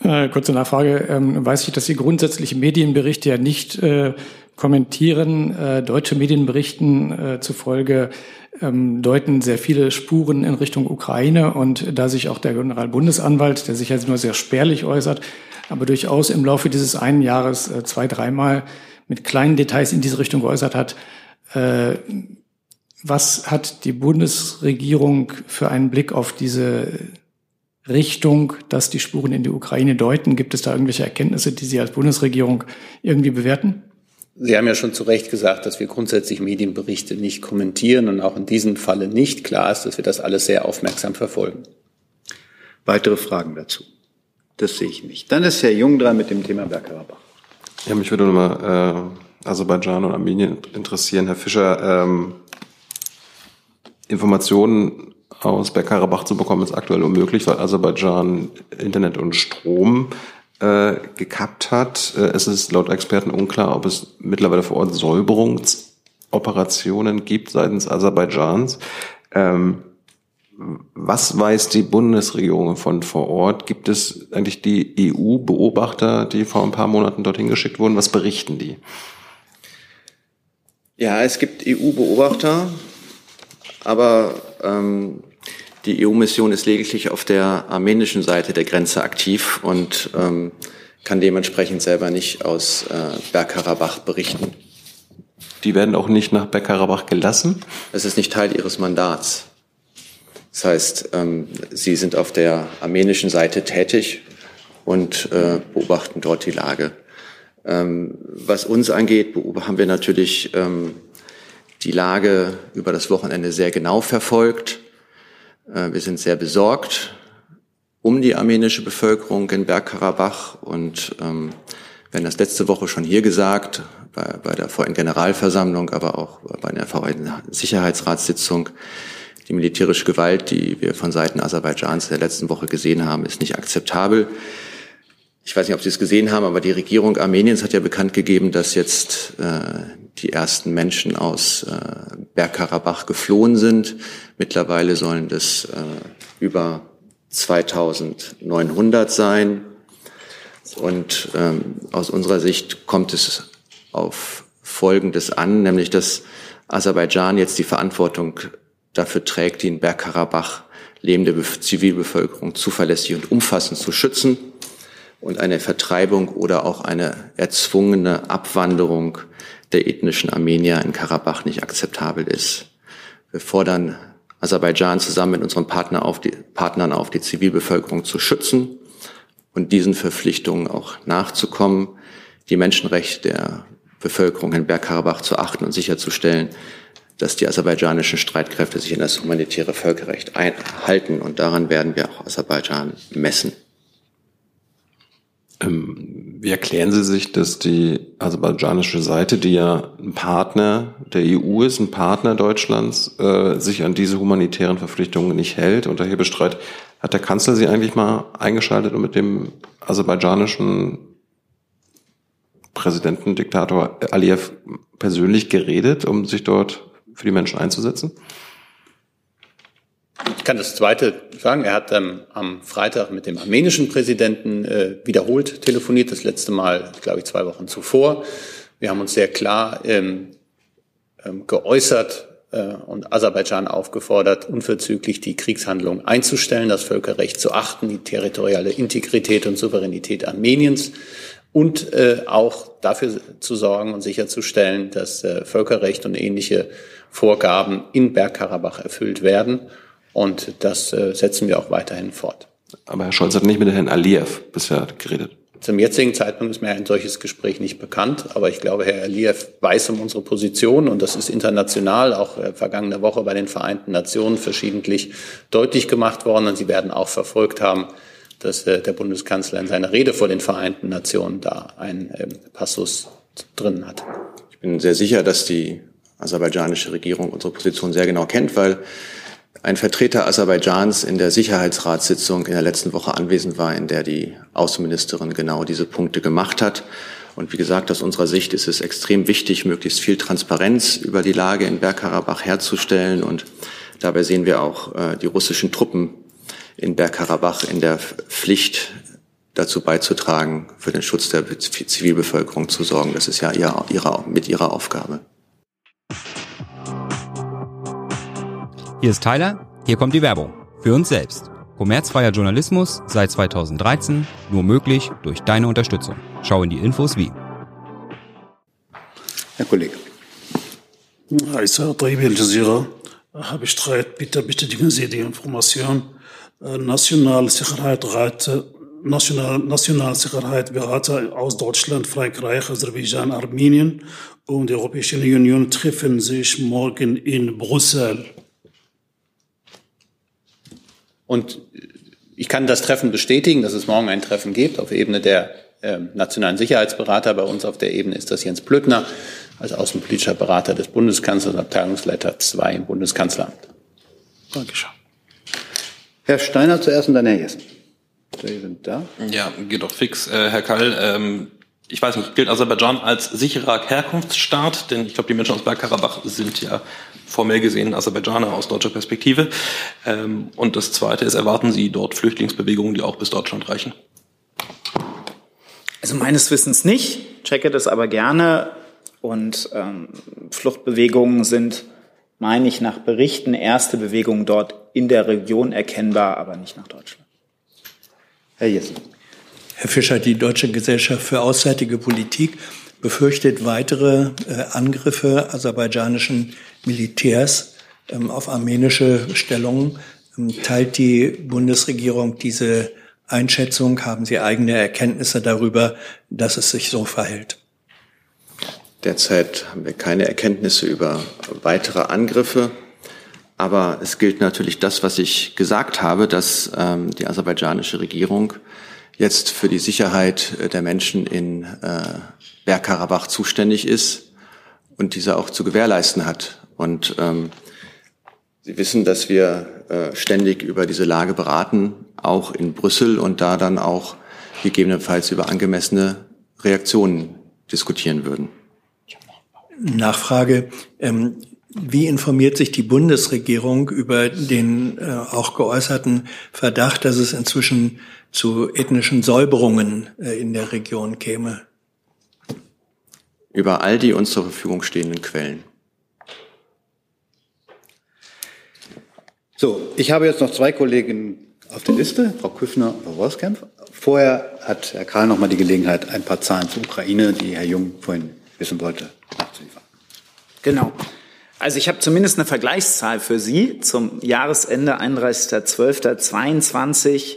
Äh, kurze Nachfrage. Ähm, weiß ich, dass Sie grundsätzlich Medienberichte ja nicht äh, kommentieren. Äh, deutsche Medienberichten äh, zufolge ähm, deuten sehr viele Spuren in Richtung Ukraine und da sich auch der Generalbundesanwalt, der sich jetzt nur sehr spärlich äußert, aber durchaus im Laufe dieses einen Jahres äh, zwei, dreimal mit kleinen Details in diese Richtung geäußert hat, äh, was hat die Bundesregierung für einen Blick auf diese Richtung, dass die Spuren in die Ukraine deuten? Gibt es da irgendwelche Erkenntnisse, die Sie als Bundesregierung irgendwie bewerten? Sie haben ja schon zu Recht gesagt, dass wir grundsätzlich Medienberichte nicht kommentieren und auch in diesem Falle nicht. Klar ist, dass wir das alles sehr aufmerksam verfolgen. Weitere Fragen dazu? Das sehe ich nicht. Dann ist Herr Jung dran mit dem Thema Bergkarabach. Ja, mich würde nochmal äh, Aserbaidschan und Armenien interessieren. Herr Fischer, ähm, Informationen aus Bergkarabach zu bekommen, ist aktuell unmöglich, weil Aserbaidschan Internet und Strom äh, gekappt hat. Äh, es ist laut Experten unklar, ob es mittlerweile vor Ort Säuberungsoperationen gibt seitens Aserbaidschans. Ähm, was weiß die Bundesregierung von vor Ort? Gibt es eigentlich die EU-Beobachter, die vor ein paar Monaten dorthin geschickt wurden? Was berichten die? Ja, es gibt EU-Beobachter, aber ähm, die EU-Mission ist lediglich auf der armenischen Seite der Grenze aktiv und ähm, kann dementsprechend selber nicht aus äh, Bergkarabach berichten. Die werden auch nicht nach Bergkarabach gelassen? Es ist nicht Teil ihres Mandats. Das heißt, ähm, sie sind auf der armenischen Seite tätig und äh, beobachten dort die Lage. Ähm, was uns angeht, haben wir natürlich ähm, die Lage über das Wochenende sehr genau verfolgt. Äh, wir sind sehr besorgt um die armenische Bevölkerung in Bergkarabach und ähm, wir haben das letzte Woche schon hier gesagt, bei, bei der VN-Generalversammlung, aber auch bei der VN-Sicherheitsratssitzung. Die militärische Gewalt, die wir von Seiten Aserbaidschans in der letzten Woche gesehen haben, ist nicht akzeptabel. Ich weiß nicht, ob Sie es gesehen haben, aber die Regierung Armeniens hat ja bekannt gegeben, dass jetzt äh, die ersten Menschen aus äh, Bergkarabach geflohen sind. Mittlerweile sollen das äh, über 2900 sein. Und ähm, aus unserer Sicht kommt es auf Folgendes an, nämlich dass Aserbaidschan jetzt die Verantwortung dafür trägt, die in Bergkarabach lebende Zivilbevölkerung zuverlässig und umfassend zu schützen und eine Vertreibung oder auch eine erzwungene Abwanderung der ethnischen Armenier in Karabach nicht akzeptabel ist. Wir fordern Aserbaidschan zusammen mit unseren Partner auf die, Partnern auf, die Zivilbevölkerung zu schützen und diesen Verpflichtungen auch nachzukommen, die Menschenrechte der Bevölkerung in Bergkarabach zu achten und sicherzustellen, dass die aserbaidschanischen Streitkräfte sich in das humanitäre Völkerrecht einhalten. Und daran werden wir auch Aserbaidschan messen. Ähm, wie erklären Sie sich, dass die aserbaidschanische Seite, die ja ein Partner der EU ist, ein Partner Deutschlands, äh, sich an diese humanitären Verpflichtungen nicht hält? Unter Hebestreit hat der Kanzler Sie eigentlich mal eingeschaltet und mit dem aserbaidschanischen Präsidenten, Diktator Aliyev persönlich geredet, um sich dort für die Menschen einzusetzen? Ich kann das Zweite sagen. Er hat ähm, am Freitag mit dem armenischen Präsidenten äh, wiederholt telefoniert, das letzte Mal, glaube ich, zwei Wochen zuvor. Wir haben uns sehr klar ähm, ähm, geäußert äh, und Aserbaidschan aufgefordert, unverzüglich die Kriegshandlungen einzustellen, das Völkerrecht zu achten, die territoriale Integrität und Souveränität Armeniens und äh, auch dafür zu sorgen und sicherzustellen, dass äh, Völkerrecht und ähnliche Vorgaben in Bergkarabach erfüllt werden. Und das äh, setzen wir auch weiterhin fort. Aber Herr Scholz hat nicht mit Herrn Aliyev bisher geredet. Zum jetzigen Zeitpunkt ist mir ein solches Gespräch nicht bekannt, aber ich glaube, Herr Aliyev weiß um unsere Position und das ist international auch äh, vergangene Woche bei den Vereinten Nationen verschiedentlich deutlich gemacht worden und Sie werden auch verfolgt haben, dass äh, der Bundeskanzler in seiner Rede vor den Vereinten Nationen da einen ähm, Passus drin hat. Ich bin sehr sicher, dass die aserbaidschanische Regierung unsere Position sehr genau kennt, weil ein Vertreter Aserbaidschans in der Sicherheitsratssitzung in der letzten Woche anwesend war, in der die Außenministerin genau diese Punkte gemacht hat. Und wie gesagt, aus unserer Sicht ist es extrem wichtig, möglichst viel Transparenz über die Lage in Bergkarabach herzustellen. Und dabei sehen wir auch äh, die russischen Truppen in Bergkarabach in der Pflicht, dazu beizutragen, für den Schutz der Zivilbevölkerung zu sorgen. Das ist ja ihr, ihre, mit ihrer Aufgabe. Hier ist Tyler, hier kommt die Werbung. Für uns selbst. Kommerzfreier Journalismus seit 2013, nur möglich durch deine Unterstützung. Schau in die Infos wie. Herr Kollege. عيسى طيب الجزيرة bestreut, bitte bestätigen Sie die Information. Nationalsicherheit, National, Nationalsicherheitsberater aus Deutschland, Frankreich, Aserbaidschan, Armenien und die Europäische Union treffen sich morgen in Brüssel. Und ich kann das Treffen bestätigen, dass es morgen ein Treffen gibt auf Ebene der äh, nationalen Sicherheitsberater. Bei uns auf der Ebene ist das Jens Plöttner als außenpolitischer Berater des Bundeskanzlers, Abteilungsleiter 2 im Bundeskanzleramt. Dankeschön. Herr Steiner zuerst und dann Herr Jessen. Sie sind da. Ja, geht doch fix. Äh, Herr Kall, ähm, ich weiß nicht, gilt Aserbaidschan als sicherer Herkunftsstaat? Denn ich glaube, die Menschen aus Bergkarabach sind ja formell gesehen Aserbaidschaner aus deutscher Perspektive. Ähm, und das Zweite ist, erwarten Sie dort Flüchtlingsbewegungen, die auch bis Deutschland reichen? Also meines Wissens nicht, checke das aber gerne. Und ähm, Fluchtbewegungen sind, meine ich, nach Berichten erste Bewegungen dort in der Region erkennbar, aber nicht nach Deutschland. Herr Jessen. Herr Fischer, die Deutsche Gesellschaft für Auswärtige Politik befürchtet weitere äh, Angriffe aserbaidschanischen Militärs ähm, auf armenische Stellungen. Ähm, teilt die Bundesregierung diese Einschätzung? Haben Sie eigene Erkenntnisse darüber, dass es sich so verhält? Derzeit haben wir keine Erkenntnisse über weitere Angriffe. Aber es gilt natürlich das, was ich gesagt habe, dass ähm, die aserbaidschanische Regierung jetzt für die Sicherheit äh, der Menschen in äh, Bergkarabach zuständig ist und diese auch zu gewährleisten hat. Und ähm, Sie wissen, dass wir äh, ständig über diese Lage beraten, auch in Brüssel und da dann auch gegebenenfalls über angemessene Reaktionen diskutieren würden. Nachfrage. Ähm, wie informiert sich die Bundesregierung über den äh, auch geäußerten Verdacht, dass es inzwischen zu ethnischen Säuberungen äh, in der Region käme? Über all die uns zur Verfügung stehenden Quellen. So, ich habe jetzt noch zwei Kollegen auf der Liste, Frau Küffner und Frau Roskämpf. Vorher hat Herr Karl noch mal die Gelegenheit, ein paar Zahlen zur Ukraine, die Herr Jung vorhin wissen wollte, nachzuliefern. Genau. Also ich habe zumindest eine Vergleichszahl für Sie. Zum Jahresende 31.12.22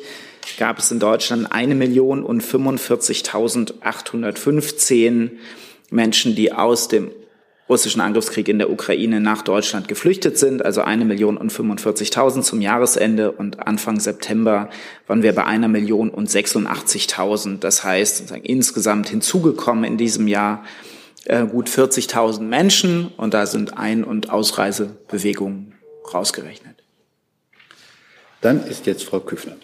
gab es in Deutschland eine Million und 45.815 Menschen, die aus dem russischen Angriffskrieg in der Ukraine nach Deutschland geflüchtet sind, also eine Million und 45.000 zum Jahresende und Anfang September waren wir bei einer Million und 86.000. Das heißt, insgesamt hinzugekommen in diesem Jahr äh, gut 40.000 Menschen und da sind Ein- und Ausreisebewegungen rausgerechnet. Dann ist jetzt Frau Küffner.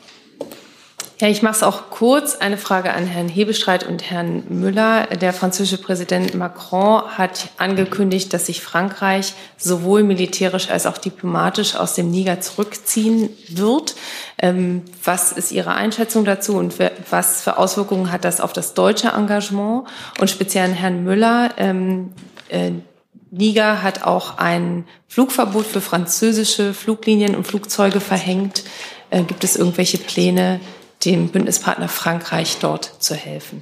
Ja, ich mache es auch kurz. Eine Frage an Herrn Hebestreit und Herrn Müller. Der französische Präsident Macron hat angekündigt, dass sich Frankreich sowohl militärisch als auch diplomatisch aus dem Niger zurückziehen wird. Ähm, was ist Ihre Einschätzung dazu und was für Auswirkungen hat das auf das deutsche Engagement? Und speziell an Herrn Müller. Ähm, äh, Niger hat auch ein Flugverbot für französische Fluglinien und Flugzeuge verhängt. Äh, gibt es irgendwelche Pläne, dem Bündnispartner Frankreich dort zu helfen.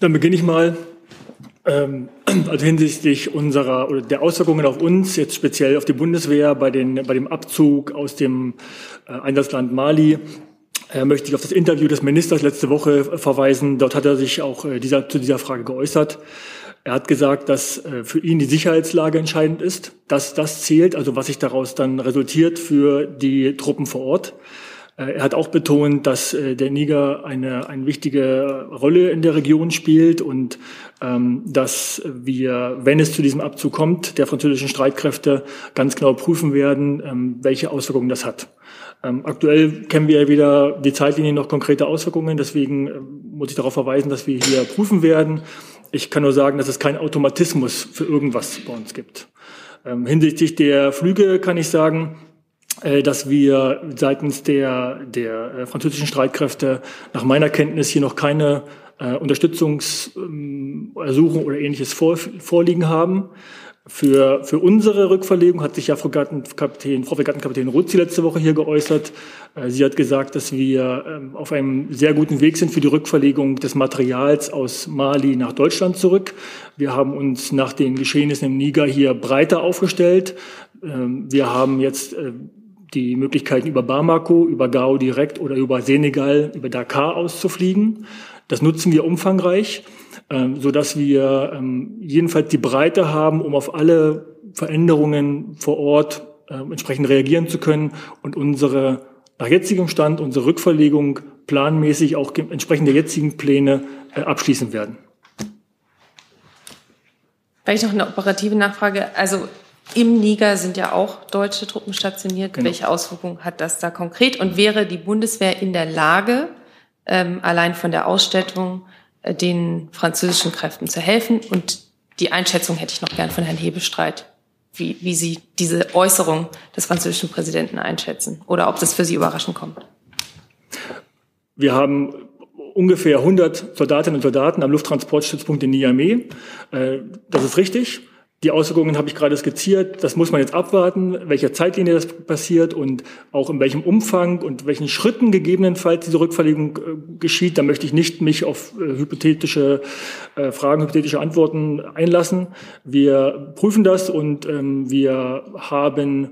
Dann beginne ich mal. Ähm, also hinsichtlich unserer oder der Auswirkungen auf uns, jetzt speziell auf die Bundeswehr bei, den, bei dem Abzug aus dem äh, Einsatzland Mali, äh, möchte ich auf das Interview des Ministers letzte Woche verweisen. Dort hat er sich auch äh, dieser, zu dieser Frage geäußert. Er hat gesagt, dass äh, für ihn die Sicherheitslage entscheidend ist, dass das zählt, also was sich daraus dann resultiert für die Truppen vor Ort. Äh, er hat auch betont, dass äh, der Niger eine, eine wichtige Rolle in der Region spielt und ähm, dass wir, wenn es zu diesem Abzug kommt, der französischen Streitkräfte ganz genau prüfen werden, ähm, welche Auswirkungen das hat. Ähm, aktuell kennen wir ja wieder die Zeitlinien noch konkrete Auswirkungen, deswegen äh, muss ich darauf verweisen, dass wir hier prüfen werden. Ich kann nur sagen, dass es keinen Automatismus für irgendwas bei uns gibt. Ähm, hinsichtlich der Flüge kann ich sagen, äh, dass wir seitens der, der äh, französischen Streitkräfte nach meiner Kenntnis hier noch keine äh, Unterstützungsersuchung oder ähnliches vor, vorliegen haben. Für, für unsere Rückverlegung hat sich ja Frau, Gattenkapitän, Frau Fregattenkapitän Rutzi letzte Woche hier geäußert. Äh, sie hat gesagt, dass wir ähm, auf einem sehr guten Weg sind für die Rückverlegung des Materials aus Mali nach Deutschland zurück. Wir haben uns nach den Geschehnissen im Niger hier breiter aufgestellt. Ähm, wir haben jetzt äh, die Möglichkeiten über Bamako, über Gao direkt oder über Senegal, über Dakar auszufliegen. Das nutzen wir umfangreich ähm, so dass wir ähm, jedenfalls die Breite haben, um auf alle Veränderungen vor Ort äh, entsprechend reagieren zu können und unsere nach jetzigem Stand unsere Rückverlegung planmäßig auch entsprechend der jetzigen Pläne äh, abschließen werden. Vielleicht noch eine operative Nachfrage. Also im Niger sind ja auch deutsche Truppen stationiert. Genau. Welche Auswirkungen hat das da konkret? Und wäre die Bundeswehr in der Lage, ähm, allein von der Ausstattung den französischen Kräften zu helfen. Und die Einschätzung hätte ich noch gern von Herrn Hebestreit, wie, wie Sie diese Äußerung des französischen Präsidenten einschätzen oder ob das für Sie überraschend kommt. Wir haben ungefähr 100 Soldatinnen und Soldaten am Lufttransportstützpunkt in Niamey. Äh, das ist richtig. Die Auswirkungen habe ich gerade skizziert. Das muss man jetzt abwarten, welcher Zeitlinie das passiert und auch in welchem Umfang und welchen Schritten gegebenenfalls diese Rückverlegung äh, geschieht. Da möchte ich nicht mich auf äh, hypothetische äh, Fragen, hypothetische Antworten einlassen. Wir prüfen das und ähm, wir haben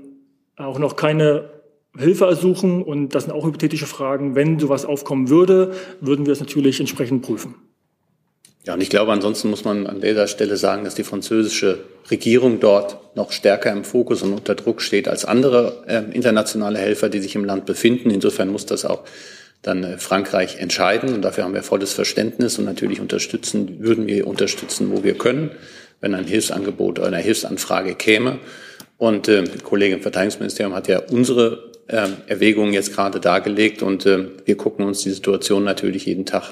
auch noch keine Hilfe ersuchen und das sind auch hypothetische Fragen. Wenn sowas aufkommen würde, würden wir es natürlich entsprechend prüfen. Ja, und ich glaube, ansonsten muss man an dieser Stelle sagen, dass die französische Regierung dort noch stärker im Fokus und unter Druck steht als andere äh, internationale Helfer, die sich im Land befinden. Insofern muss das auch dann äh, Frankreich entscheiden. Und dafür haben wir volles Verständnis und natürlich unterstützen, würden wir unterstützen, wo wir können, wenn ein Hilfsangebot oder eine Hilfsanfrage käme. Und äh, die Kollegin im Verteidigungsministerium hat ja unsere äh, Erwägungen jetzt gerade dargelegt und äh, wir gucken uns die Situation natürlich jeden Tag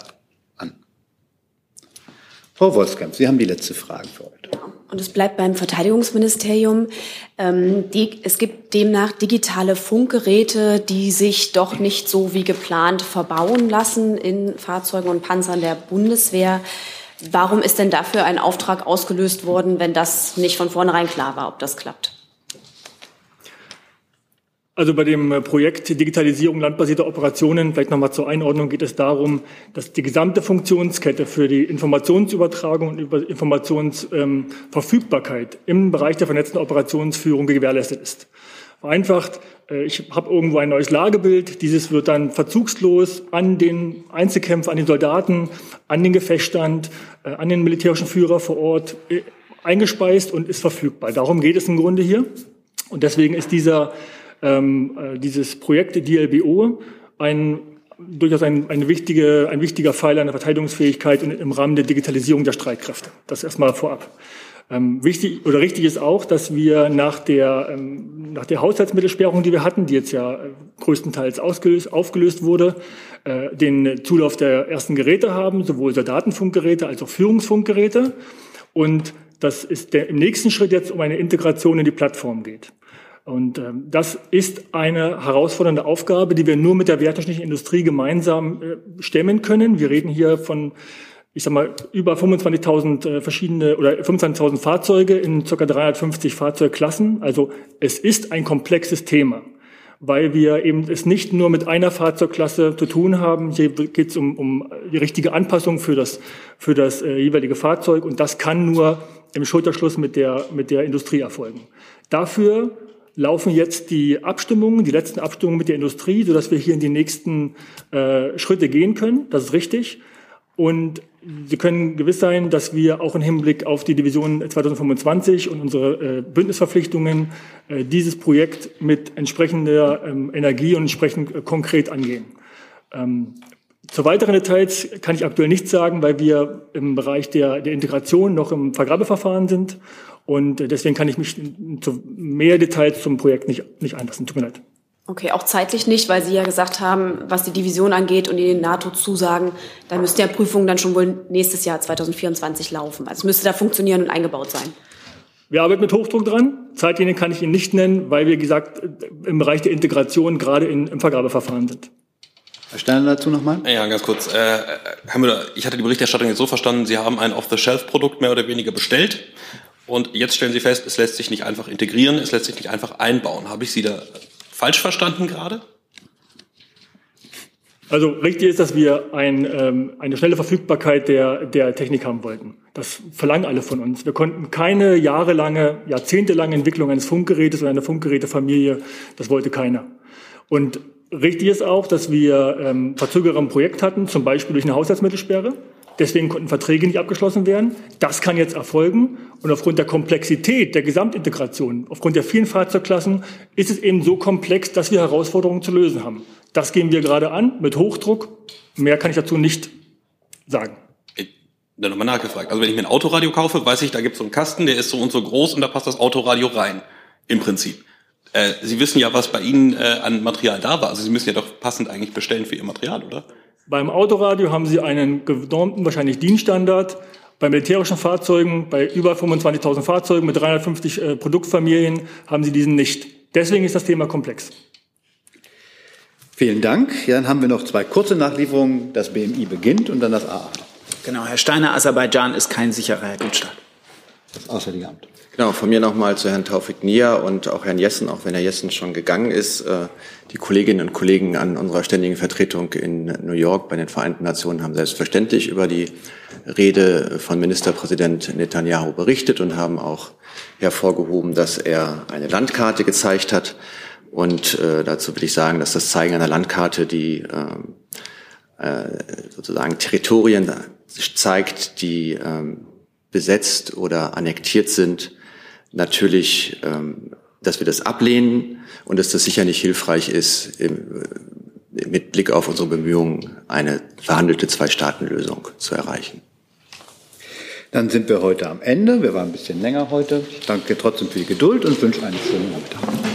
Frau Wolfskamp, Sie haben die letzte Frage für heute. Und es bleibt beim Verteidigungsministerium. Ähm, die, es gibt demnach digitale Funkgeräte, die sich doch nicht so wie geplant verbauen lassen in Fahrzeugen und Panzern der Bundeswehr. Warum ist denn dafür ein Auftrag ausgelöst worden, wenn das nicht von vornherein klar war, ob das klappt? Also bei dem äh, Projekt Digitalisierung landbasierter Operationen, vielleicht nochmal zur Einordnung, geht es darum, dass die gesamte Funktionskette für die Informationsübertragung und Informationsverfügbarkeit im Bereich der vernetzten Operationsführung gewährleistet ist. Vereinfacht, äh, ich habe irgendwo ein neues Lagebild, dieses wird dann verzugslos an den Einzelkämpfer, an den Soldaten, an den Gefechtsstand, äh, an den militärischen Führer vor Ort eingespeist und ist verfügbar. Darum geht es im Grunde hier. Und deswegen ist dieser ähm, äh, dieses Projekt DLBO ein durchaus ein, eine wichtige, ein wichtiger Pfeiler der Verteidigungsfähigkeit im Rahmen der Digitalisierung der Streitkräfte. Das erstmal vorab. Ähm, wichtig oder richtig ist auch, dass wir nach der, ähm, nach der Haushaltsmittelsperrung, die wir hatten, die jetzt ja äh, größtenteils ausgelöst, aufgelöst wurde, äh, den Zulauf der ersten Geräte haben, sowohl Soldatenfunkgeräte als auch Führungsfunkgeräte. Und dass es der, im nächsten Schritt jetzt um eine Integration in die Plattform geht. Und ähm, das ist eine herausfordernde Aufgabe, die wir nur mit der wehrtechnischen Industrie gemeinsam äh, stemmen können. Wir reden hier von, ich sag mal, über 25.000 äh, verschiedene oder 25.000 Fahrzeuge in ca. 350 Fahrzeugklassen. Also es ist ein komplexes Thema, weil wir eben es nicht nur mit einer Fahrzeugklasse zu tun haben. Hier geht es um, um die richtige Anpassung für das, für das äh, jeweilige Fahrzeug und das kann nur im Schulterschluss mit der, mit der Industrie erfolgen. Dafür laufen jetzt die Abstimmungen, die letzten Abstimmungen mit der Industrie, sodass wir hier in die nächsten äh, Schritte gehen können. Das ist richtig. Und Sie können gewiss sein, dass wir auch im Hinblick auf die Division 2025 und unsere äh, Bündnisverpflichtungen äh, dieses Projekt mit entsprechender ähm, Energie und entsprechend äh, konkret angehen. Ähm, zu weiteren Details kann ich aktuell nichts sagen, weil wir im Bereich der, der Integration noch im Vergabeverfahren sind und äh, deswegen kann ich mich zu mehr Details zum Projekt nicht, nicht einlassen. Tut mir leid. Okay, auch zeitlich nicht, weil Sie ja gesagt haben, was die Division angeht und die NATO-Zusagen, da müsste ja Prüfung dann schon wohl nächstes Jahr 2024 laufen. Also es müsste da funktionieren und eingebaut sein. Wir arbeiten mit Hochdruck dran. Zeitlinien kann ich Ihnen nicht nennen, weil wir, wie gesagt, im Bereich der Integration gerade in, im Vergabeverfahren sind. Herr Steiner dazu nochmal? Ja, ganz kurz. Äh, Herr Müller, ich hatte die Berichterstattung jetzt so verstanden, Sie haben ein Off-the-Shelf-Produkt mehr oder weniger bestellt. Und jetzt stellen Sie fest, es lässt sich nicht einfach integrieren, es lässt sich nicht einfach einbauen. Habe ich Sie da falsch verstanden gerade? Also richtig ist, dass wir ein, ähm, eine schnelle Verfügbarkeit der, der Technik haben wollten. Das verlangen alle von uns. Wir konnten keine jahrelange, jahrzehntelange Entwicklung eines Funkgerätes oder einer Funkgerätefamilie, das wollte keiner. Und richtig ist auch, dass wir ähm, Verzögerer im Projekt hatten, zum Beispiel durch eine Haushaltsmittelsperre. Deswegen konnten Verträge nicht abgeschlossen werden. Das kann jetzt erfolgen. Und aufgrund der Komplexität der Gesamtintegration, aufgrund der vielen Fahrzeugklassen, ist es eben so komplex, dass wir Herausforderungen zu lösen haben. Das gehen wir gerade an mit Hochdruck. Mehr kann ich dazu nicht sagen. Dann nochmal nachgefragt. Also wenn ich mir ein Autoradio kaufe, weiß ich, da gibt es so einen Kasten, der ist so und so groß und da passt das Autoradio rein. Im Prinzip. Äh, Sie wissen ja, was bei Ihnen äh, an Material da war. Also Sie müssen ja doch passend eigentlich bestellen für Ihr Material, oder? Beim Autoradio haben Sie einen genormten, wahrscheinlich Dienststandard. Bei militärischen Fahrzeugen, bei über 25.000 Fahrzeugen mit 350 äh, Produktfamilien haben Sie diesen nicht. Deswegen ist das Thema komplex. Vielen Dank. Ja, dann haben wir noch zwei kurze Nachlieferungen. Das BMI beginnt und dann das AA. Genau, Herr Steiner, Aserbaidschan ist kein sicherer Gütstaat. Das Auswärtige Amt. Genau, von mir nochmal zu Herrn Taufik Nia und auch Herrn Jessen, auch wenn Herr Jessen schon gegangen ist. Äh, die Kolleginnen und Kollegen an unserer ständigen Vertretung in New York bei den Vereinten Nationen haben selbstverständlich über die Rede von Ministerpräsident Netanyahu berichtet und haben auch hervorgehoben, dass er eine Landkarte gezeigt hat. Und äh, dazu will ich sagen, dass das Zeigen einer Landkarte die äh, äh, sozusagen Territorien zeigt, die ähm, besetzt oder annektiert sind, natürlich, ähm, dass wir das ablehnen und dass das sicher nicht hilfreich ist äh, mit Blick auf unsere Bemühungen, eine verhandelte Zwei-Staaten-Lösung zu erreichen. Dann sind wir heute am Ende. Wir waren ein bisschen länger heute. Ich danke trotzdem für die Geduld und wünsche einen schönen Nachmittag.